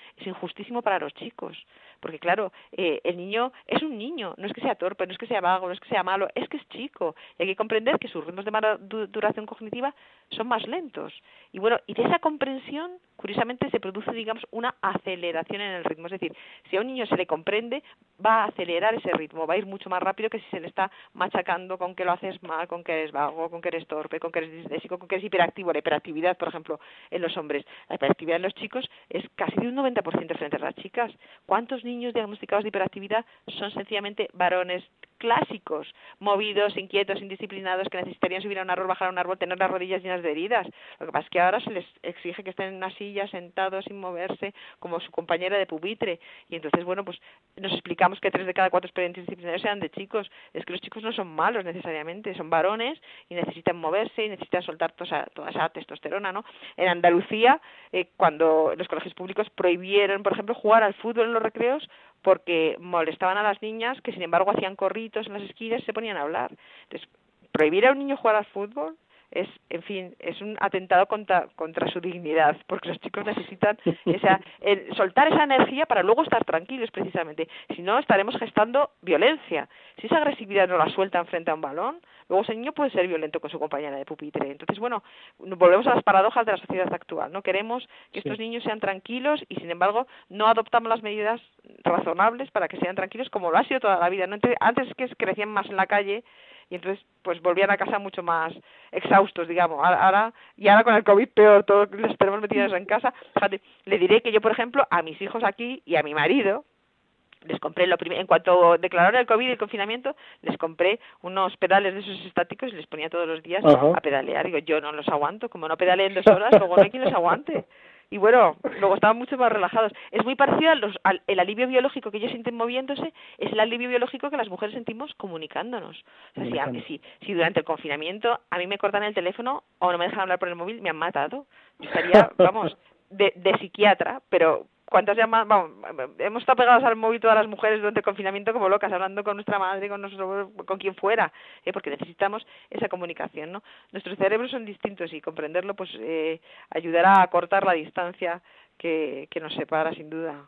injustísimo para los chicos, porque claro, eh, el niño es un niño, no es que sea torpe, no es que sea vago, no es que sea malo, es que es chico, y hay que comprender que sus ritmos de duración cognitiva son más lentos. Y bueno, y de esa comprensión, curiosamente, se produce, digamos, una aceleración en el ritmo. Es decir, si a un niño se le comprende, va a acelerar ese ritmo, va a ir mucho más rápido que si se le está machacando con que lo haces mal, con que eres vago, con que eres torpe, con que eres disléxico, con que eres hiperactivo. La hiperactividad, por ejemplo, en los hombres, la hiperactividad en los chicos es casi de un 90% frente a las chicas. ¿Cuántos niños diagnosticados de hiperactividad son sencillamente varones clásicos, movidos, inquietos, indisciplinados, que necesitarían subir a un árbol, bajar a un árbol, tener las rodillas llenas de heridas. Lo que pasa es que ahora se les exige que estén en una silla, sentados, sin moverse, como su compañera de pupitre. Y entonces, bueno, pues nos explicamos que tres de cada cuatro expedientes disciplinarios sean de chicos. Es que los chicos no son malos necesariamente, son varones y necesitan moverse y necesitan soltar toda esa, testosterona, ¿no? En Andalucía, eh, cuando los colegios públicos prohibieron, por ejemplo, jugar al fútbol en los recreos, porque molestaban a las niñas que sin embargo hacían corritos en las esquinas y se ponían a hablar. Entonces, prohibir a un niño jugar al fútbol es, en fin, es un atentado contra, contra su dignidad, porque los chicos necesitan esa, <laughs> soltar esa energía para luego estar tranquilos, precisamente. Si no, estaremos gestando violencia. Si esa agresividad no la sueltan frente a un balón, luego ese niño puede ser violento con su compañera de pupitre. Entonces, bueno, volvemos a las paradojas de la sociedad actual. No queremos que estos niños sean tranquilos y, sin embargo, no adoptamos las medidas razonables para que sean tranquilos como lo ha sido toda la vida. ¿no? Antes que crecían más en la calle, y entonces pues volvían a casa mucho más exhaustos, digamos. Ahora, y ahora con el COVID peor, todos los tenemos metidos en casa. Fíjate, le diré que yo, por ejemplo, a mis hijos aquí y a mi marido, les compré lo primero, en cuanto declararon el COVID y el confinamiento, les compré unos pedales de esos estáticos y les ponía todos los días a pedalear. Digo, yo no los aguanto, como no pedaleen dos horas, luego no hay quien los aguante. Y bueno, luego estaban mucho más relajados. Es muy parecido al el alivio biológico que ellos sienten moviéndose, es el alivio biológico que las mujeres sentimos comunicándonos. O sea, si, si, si durante el confinamiento a mí me cortan el teléfono o no me dejan hablar por el móvil, me han matado. Yo estaría, vamos, de, de psiquiatra, pero cuántas llamadas, vamos, hemos estado pegados al móvil todas las mujeres durante el confinamiento como locas, hablando con nuestra madre, con nuestro, con quien fuera, ¿eh? porque necesitamos esa comunicación, ¿no? Nuestros cerebros son distintos y comprenderlo, pues, eh, ayudará a cortar la distancia que, que nos separa, sin duda.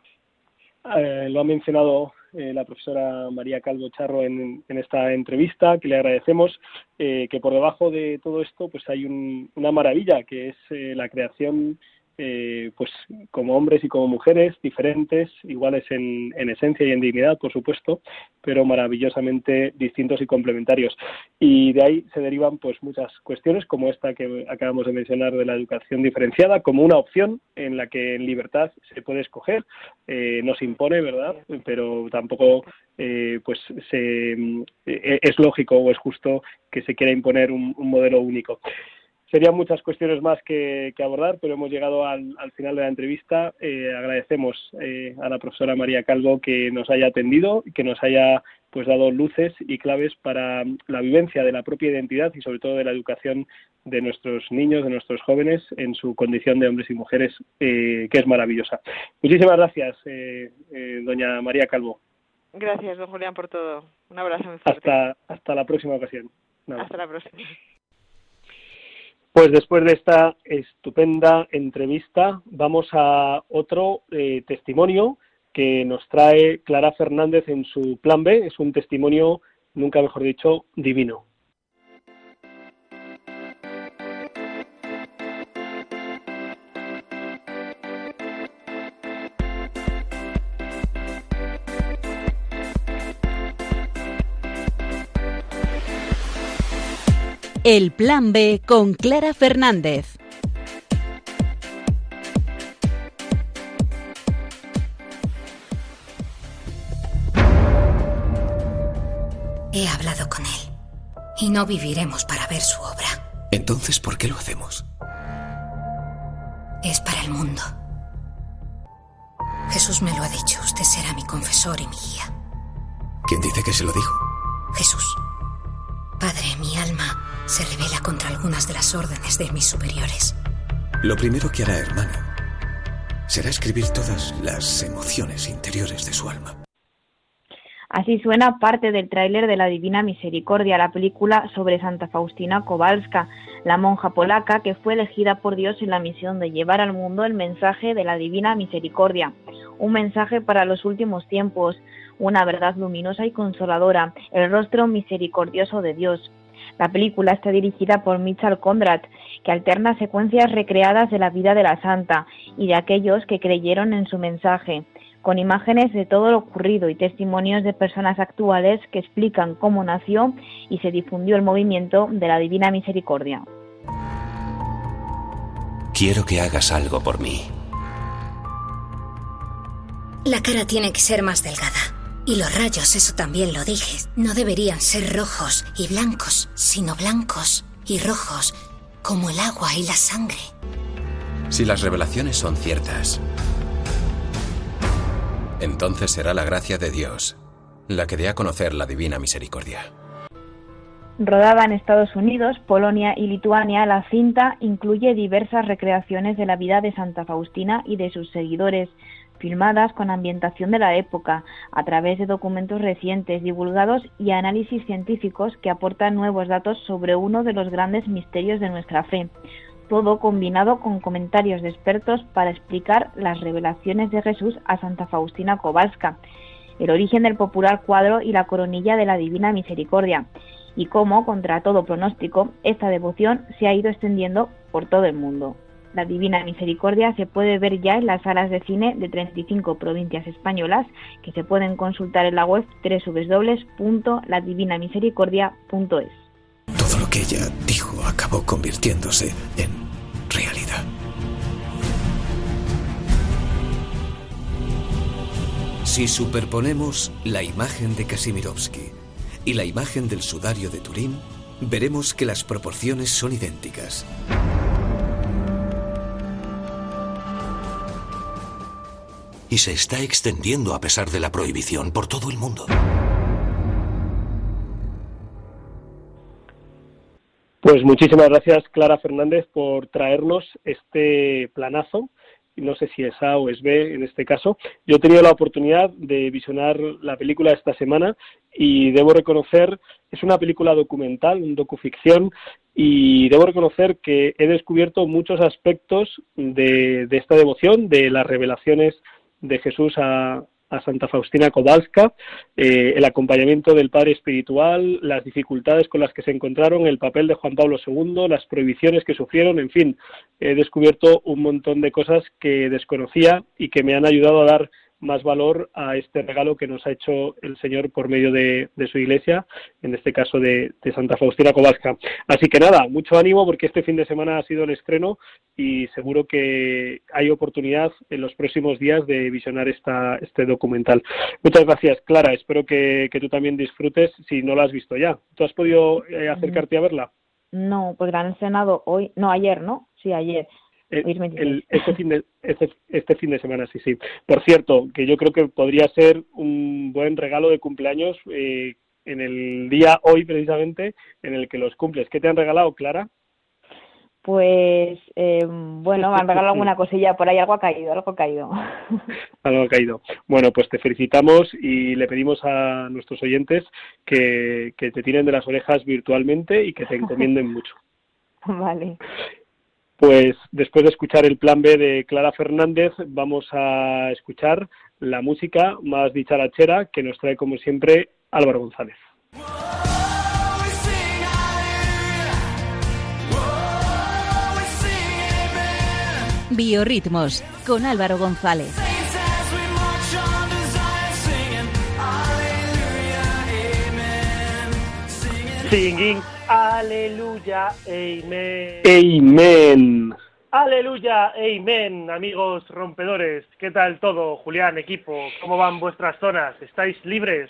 Eh, lo ha mencionado eh, la profesora María Calvo Charro en, en, esta entrevista, que le agradecemos, eh, que por debajo de todo esto pues hay un, una maravilla, que es la creación eh, pues como hombres y como mujeres diferentes, iguales en, en, esencia y en dignidad, por supuesto, pero maravillosamente distintos y complementarios. Y de ahí se derivan pues muchas cuestiones como esta que acabamos de mencionar de la educación diferenciada como una opción en la que en libertad se puede escoger, eh, no se impone, ¿verdad? Pero tampoco eh, pues se, eh, es lógico o es justo que se quiera imponer un modelo único. Serían muchas cuestiones más que, abordar, pero hemos llegado al, final de la entrevista. Eh, agradecemos eh, a la profesora María Calvo que nos haya atendido y que nos haya pues dado luces y claves para la vivencia de la propia identidad y sobre todo de la educación de nuestros niños, de nuestros jóvenes en su condición de hombres y mujeres, eh, que es maravillosa. Muchísimas gracias, doña María Calvo. Gracias, don Julián, por todo. Un abrazo muy fuerte. Hasta, hasta la próxima ocasión. Hasta la próxima. Pues después de esta estupenda entrevista, vamos a otro eh, testimonio que nos trae Clara Fernández en su plan B. Es un testimonio, nunca mejor dicho, divino. El Plan B con Clara Fernández. He hablado con él y no viviremos para ver su obra. Entonces, ¿por qué lo hacemos? Es para el mundo. Jesús me lo ha dicho. Usted será mi confesor y mi guía. ¿Quién dice que se lo dijo? Jesús. Padre, mi alma se revela contra algunas de las órdenes de mis superiores. Lo primero que hará, hermana, será escribir todas las emociones interiores de su alma. Así suena parte del tráiler de La Divina Misericordia, la película sobre Santa Faustina Kowalska, la monja polaca que fue elegida por Dios en la misión de llevar al mundo el mensaje de la Divina Misericordia, un mensaje para los últimos tiempos, una verdad luminosa y consoladora, el rostro misericordioso de Dios. La película está dirigida por Mitchell Conrad, que alterna secuencias recreadas de la vida de la santa y de aquellos que creyeron en su mensaje, con imágenes de todo lo ocurrido y testimonios de personas actuales que explican cómo nació y se difundió el movimiento de la Divina Misericordia. Quiero que hagas algo por mí. La cara tiene que ser más delgada. Y los rayos, eso también lo dije, no deberían ser rojos y blancos, sino blancos y rojos, como el agua y la sangre. Si las revelaciones son ciertas, entonces será la gracia de Dios la que dé a conocer la divina misericordia. Rodada en Estados Unidos, Polonia y Lituania, la cinta incluye diversas recreaciones de la vida de Santa Faustina y de sus seguidores, filmadas con ambientación de la época, a través de documentos recientes divulgados y análisis científicos que aportan nuevos datos sobre uno de los grandes misterios de nuestra fe. Todo combinado con comentarios de expertos para explicar las revelaciones de Jesús a Santa Faustina Kowalska, el origen del popular cuadro y la coronilla de la Divina Misericordia, y cómo, contra todo pronóstico, esta devoción se ha ido extendiendo por todo el mundo. La Divina Misericordia se puede ver ya en las salas de cine de 35 provincias españolas que se pueden consultar en la web www.ladivinamisericordia.es. Todo lo que ella dijo acabó convirtiéndose en realidad. Si superponemos la imagen de Kasimirovsky y la imagen del sudario de Turín, veremos que las proporciones son idénticas. Y se está extendiendo a pesar de la prohibición por todo el mundo. Pues muchísimas gracias, Clara Fernández, por traernos este planazo no sé si es A o es B en este caso. Yo he tenido la oportunidad de visionar la película esta semana y debo reconocer, es una película documental, un docuficción, y debo reconocer que he descubierto muchos aspectos de, de esta devoción, de las revelaciones de Jesús a, Santa Faustina Kowalska, eh, el acompañamiento del padre espiritual, las dificultades con las que se encontraron, el papel de Juan Pablo II, las prohibiciones que sufrieron, en fin, he descubierto un montón de cosas que desconocía y que me han ayudado a dar más valor a este regalo que nos ha hecho el Señor por medio de, su iglesia, en este caso de, Santa Faustina Kowalska. Así que nada, mucho ánimo porque este fin de semana ha sido el estreno y seguro que hay oportunidad en los próximos días de visionar esta, este documental. Muchas gracias, Clara. Espero que, tú también disfrutes si no la has visto ya. ¿Tú has podido eh, acercarte a verla? No, pues la han estrenado hoy, no, ayer, ¿no? Sí, ayer. Eh, este, fin de, este, este, fin de semana, sí, sí. Por cierto, que yo creo que podría ser un buen regalo de cumpleaños eh, en el día hoy precisamente en el que los cumples. ¿Qué te han regalado, Clara? Pues eh, bueno, me han regalado <laughs> alguna cosilla por ahí, algo ha caído, algo ha caído. <laughs> algo ha caído. Bueno, pues te felicitamos y le pedimos a nuestros oyentes que, que te tiren de las orejas virtualmente y que te encomienden mucho. <laughs> Vale. Pues después de escuchar el plan B de Clara Fernández, vamos a escuchar la música más dicharachera que nos trae como siempre Álvaro González. Biorritmos con Álvaro González. Singing Aleluya, Amen. Amen. Aleluya, Amen, amigos rompedores. ¿Qué tal todo, Julián, equipo? ¿Cómo van vuestras zonas? ¿Estáis libres?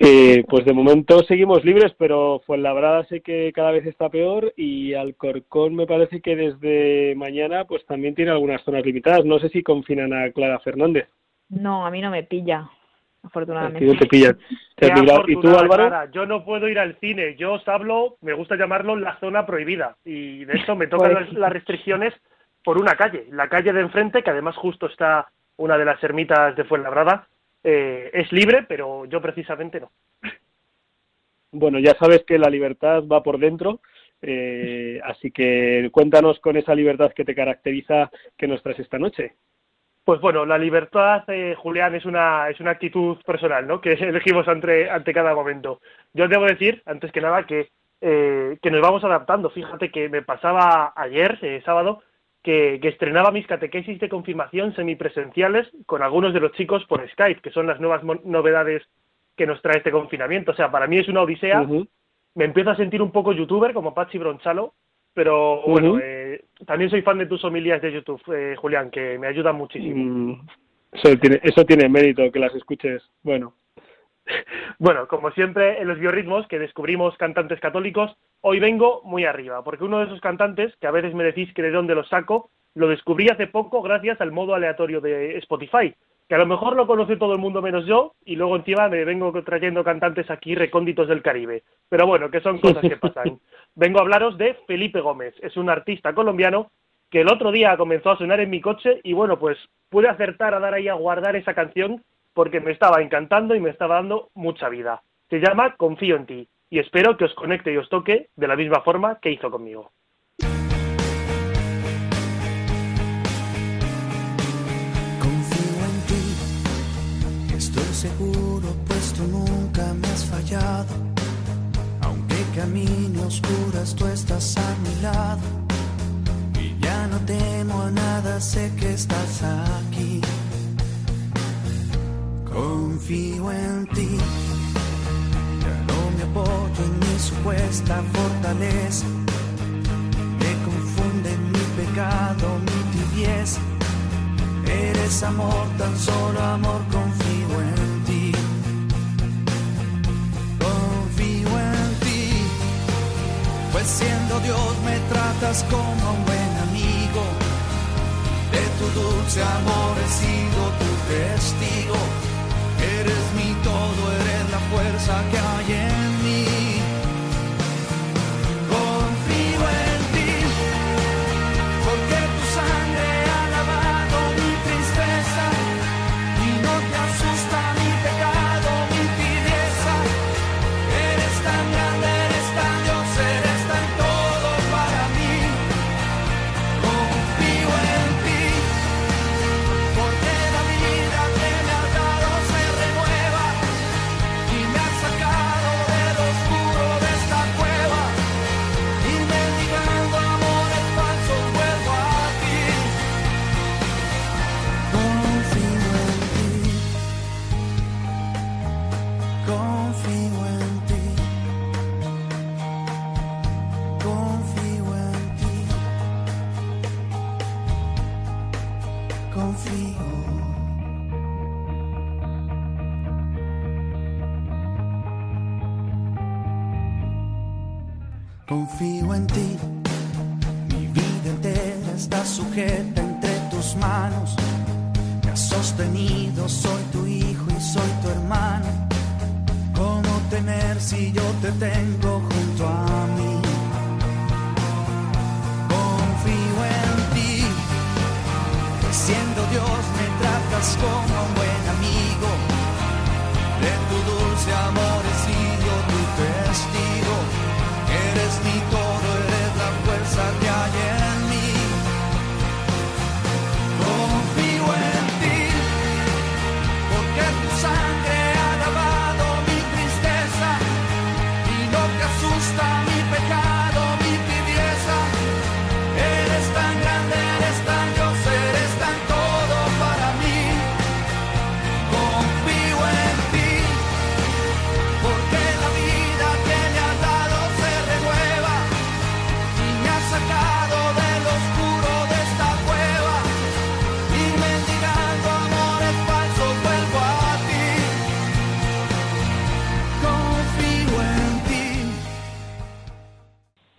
Eh, pues de momento seguimos libres, pero Fuenlabrada sé que cada vez está peor y Alcorcón me parece que desde mañana pues también tiene algunas zonas limitadas. No sé si confinan a Clara Fernández. No, a mí no me pilla afortunadamente. <laughs> ¿Y tú, Álvaro? yo no puedo ir al cine. Yo os hablo, me gusta llamarlo la zona prohibida. Y de hecho me <laughs> tocan pues las, restricciones por una calle. La calle de enfrente, que además justo está una de las ermitas de Fuenlabrada, eh, es libre, pero yo precisamente no. <laughs> Bueno, ya sabes que la libertad va por dentro. Eh, así que cuéntanos con esa libertad que te caracteriza que nos traes esta noche. Pues bueno, la libertad, eh, Julián, es una, es una actitud personal, ¿no? <laughs> Que elegimos ante, ante cada momento. Yo debo decir, antes que nada, que, eh, que nos vamos adaptando. Fíjate que me pasaba ayer, eh, sábado, que, que, estrenaba mis catequesis de confirmación semipresenciales con algunos de los chicos por Skype, que son las nuevas novedades que nos trae este confinamiento. O sea, para mí es una odisea. Me empiezo a sentir un poco youtuber, como Pachi Bronchalo, pero bueno, eh, también soy fan de tus homilías de YouTube, eh, Julián, que me ayudan muchísimo. Mm, eso, tiene, eso tiene mérito, que las escuches. Bueno. <laughs> Bueno, como siempre, en los biorritmos que descubrimos cantantes católicos, hoy vengo muy arriba, porque uno de esos cantantes, que a veces me decís que de dónde los saco, lo descubrí hace poco gracias al modo aleatorio de Spotify que a lo mejor lo conoce todo el mundo menos yo, y luego encima me vengo trayendo cantantes aquí recónditos del Caribe. Pero bueno, que son cosas que <laughs> pasan. Vengo a hablaros de Felipe Gómez, es un artista colombiano que el otro día comenzó a sonar en mi coche y bueno, pues pude acertar a dar ahí a guardar esa canción porque me estaba encantando y me estaba dando mucha vida. Se llama Confío en ti y espero que os conecte y os toque de la misma forma que hizo conmigo. seguro, pues tú nunca me has fallado. Camine oscuras, tú estás a mi lado. Y ya no te ahora sé que estás aquí. Confío en ti. Ya no me apoyo en mi supuesta fortaleza. Me confunde mi pecado, mi tibieza. Eres amor, tan solo amor, confío siendo Dios me tratas como un buen amigo. De tu dulce amor he sido tu testigo.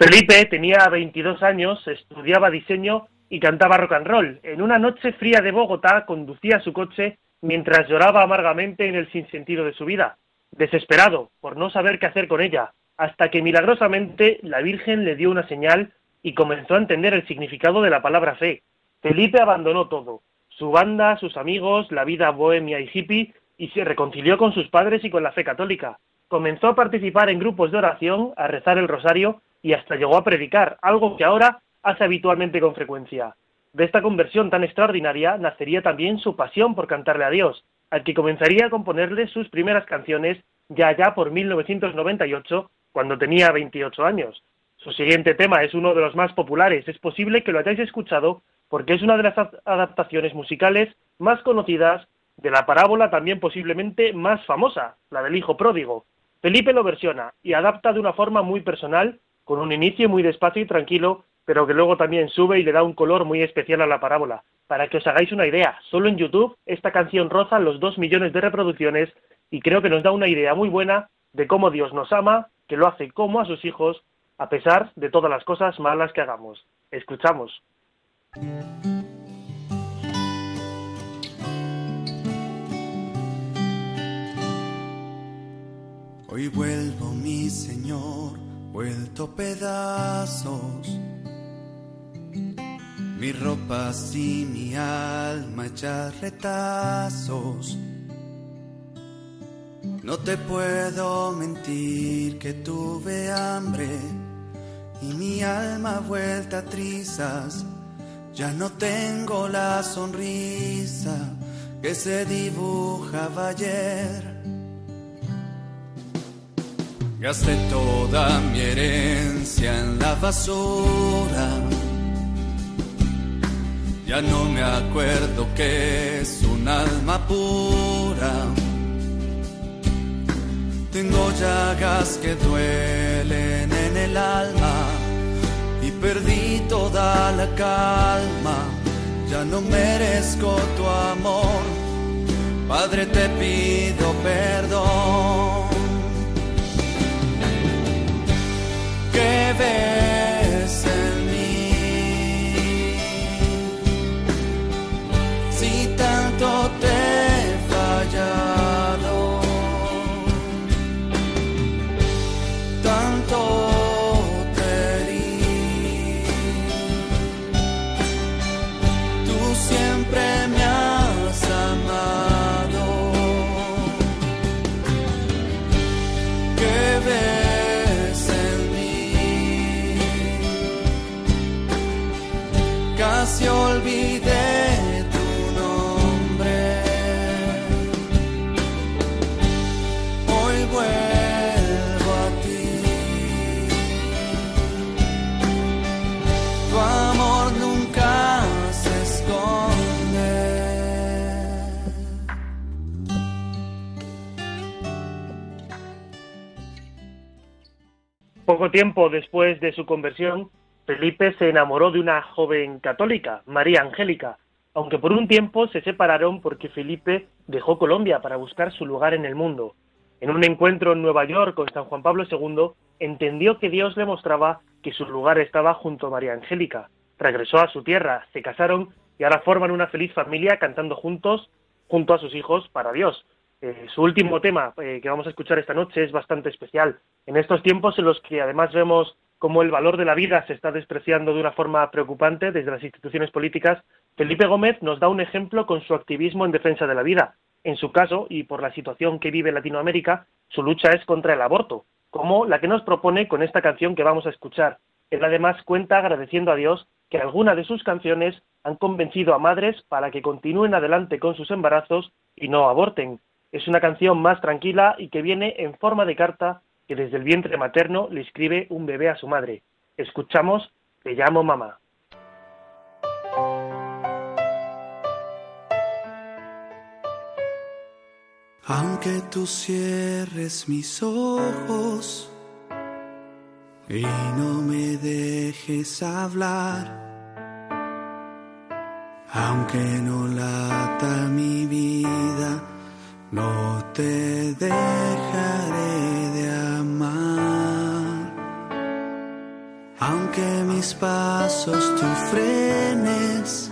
Felipe tenía 22 años, estudiaba diseño y cantaba rock and roll. En una noche fría de Bogotá conducía su coche mientras lloraba amargamente en el sinsentido de su vida, desesperado por no saber qué hacer con ella, hasta que milagrosamente la Virgen le dio una señal y comenzó a entender el significado de la palabra fe. Felipe abandonó todo, su banda, sus amigos, la vida bohemia y hippie, y se reconcilió con sus padres y con la fe católica. Comenzó a participar en grupos de oración, a rezar el rosario y hasta llegó a predicar, algo que ahora hace habitualmente con frecuencia. De esta conversión tan extraordinaria nacería también su pasión por cantarle a Dios, al que comenzaría a componerle sus primeras canciones ya allá por 1998, cuando tenía 28 años. Su siguiente tema es uno de los más populares, es posible que lo hayáis escuchado porque es una de las adaptaciones musicales más conocidas de la parábola también posiblemente más famosa, la del hijo pródigo. Felipe lo versiona y adapta de una forma muy personal, con un inicio muy despacio y tranquilo, pero que luego también sube y le da un color muy especial a la parábola. Para que os hagáis una idea, solo en YouTube esta canción roza los dos millones de reproducciones y creo que nos da una idea muy buena de cómo Dios nos ama, que lo hace como a sus hijos, a pesar de todas las cosas malas que hagamos. Escuchamos. Hoy vuelvo, mi Señor, vuelto pedazos. Mis ropas y mi alma retazos. No te puedo mentir que tuve hambre y mi alma vuelta a trizas. Ya no tengo la sonrisa que se dibujaba ayer. Gasté toda mi herencia en la basura Ya no me acuerdo que es un alma pura. Tengo llagas que duelen en el alma y perdí toda la calma. Ya no merezco tu amor. Padre, te pido perdón. ¿Qué ves Casi olvidé tu nombre. Hoy vuelvo a ti. Tu amor nunca se esconde. Poco tiempo después de su conversión, Felipe se enamoró de una joven católica, María Angélica, aunque por un tiempo se separaron porque Felipe dejó Colombia para buscar su lugar en el mundo. En un encuentro en Nueva York con San Juan Pablo II, entendió que Dios le mostraba que su lugar estaba junto a María Angélica. Regresó a su tierra, se casaron y ahora forman una feliz familia cantando juntos junto a sus hijos para Dios. Eh, su último tema eh, que vamos a escuchar esta noche es bastante especial. En estos tiempos en los que además vemos cómo el valor de la vida se está despreciando de una forma preocupante desde las instituciones políticas, Felipe Gómez nos da un ejemplo con su activismo en defensa de la vida. En su caso, y por la situación que vive Latinoamérica, su lucha es contra el aborto, como la que nos propone con esta canción que vamos a escuchar. Él además cuenta agradeciendo a Dios que algunas de sus canciones han convencido a madres para que continúen adelante con sus embarazos y no aborten. Es una canción más tranquila y que viene en forma de carta que desde el vientre materno le escribe un bebé a su madre. Escuchamos Te llamo mamá. Aunque tú cierres mis ojos y no me dejes hablar, aunque no lata mi vida, no te dejaré mis pasos tú frenes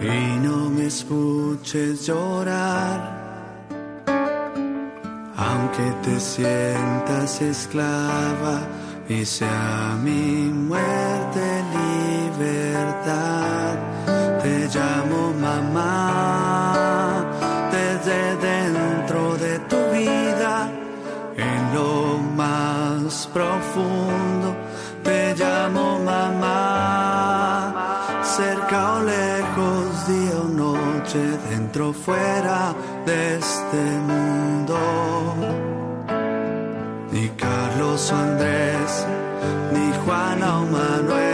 y no me escuches llorar. Aunque te sientas esclava y sea mi muerte libertad, te llamo mamá desde dentro de tu vida, en lo más profundo, cerca lejos, día o noche, dentro o fuera de este mundo. Ni Carlos o Andrés, ni Juana o Manuela,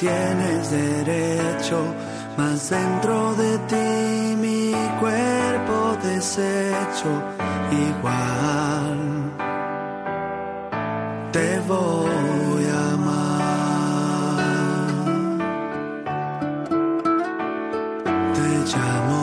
tienes derecho, mas dentro de ti mi cuerpo deshecho igual. Te voy a amar. Te llamo.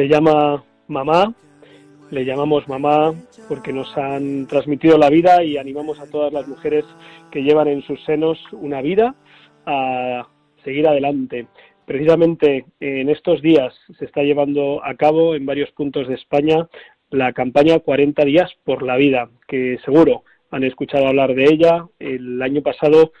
Le llama mamá, le llamamos mamá porque nos han transmitido la vida y animamos a todas las mujeres que llevan en sus senos una vida a seguir adelante. Precisamente en estos días se está llevando a cabo en varios puntos de España la campaña 40 días por la vida, que seguro han escuchado hablar de ella. El año pasado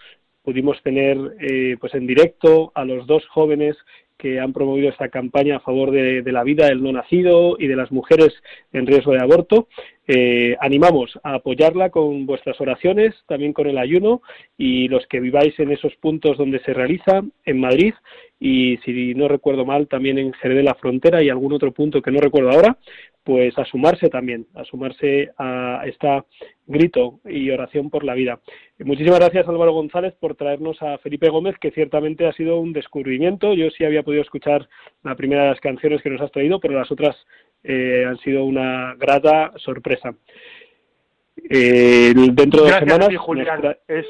pudimos tener eh, pues en directo a los dos jóvenes que han promovido esta campaña a favor de, la vida del no nacido y de las mujeres en riesgo de aborto. Eh, animamos a apoyarla con vuestras oraciones, también con el ayuno y los que viváis en esos puntos donde se realiza, en Madrid y si no recuerdo mal también en Jerez de la Frontera y algún otro punto que no recuerdo ahora, pues a sumarse también, a sumarse a esta grito y oración por la vida. Muchísimas gracias Álvaro González por traernos a Felipe Gómez, que ciertamente ha sido un descubrimiento. Yo sí había podido escuchar la primera de las canciones que nos has traído, pero las otras eh, han sido una grata sorpresa. Eh, dentro de Gracias, semanas, Julián. tra- Es,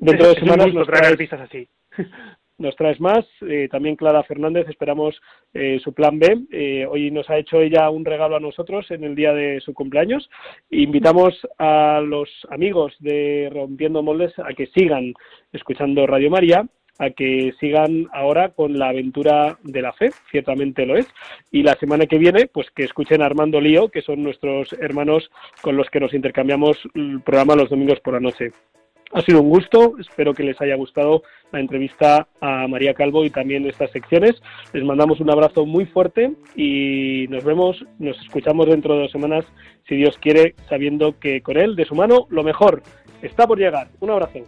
dentro es- de semanas nos traes- artistas así. <laughs> nos traes más. Eh, también Clara Fernández, esperamos eh, su plan B. Eh, hoy nos ha hecho ella un regalo a nosotros en el día de su cumpleaños. Invitamos a los amigos de Rompiendo Moldes a que sigan escuchando Radio María a que sigan ahora con la aventura de la fe, ciertamente lo es, y la semana que viene, pues que escuchen a Armando Lío, que son nuestros hermanos con los que nos intercambiamos el programa los domingos por la noche. Ha sido un gusto, espero que les haya gustado la entrevista a María Calvo y también estas secciones. Les mandamos un abrazo muy fuerte y nos vemos, nos escuchamos dentro de dos semanas, si Dios quiere, sabiendo que con él, de su mano, lo mejor está por llegar. Un abrazo.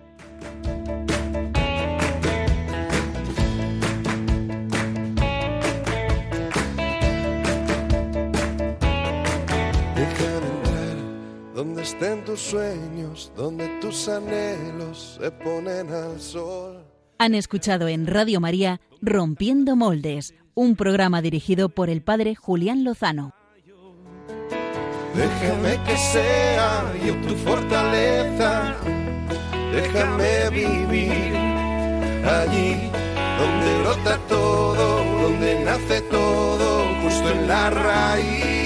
Donde estén tus sueños, donde tus anhelos se ponen al sol. Han escuchado en Radio María Rompiendo Moldes, un programa dirigido por el padre Julián Lozano. Déjame que sea yo tu fortaleza. Déjame vivir allí donde brota todo, donde nace todo, justo en la raíz.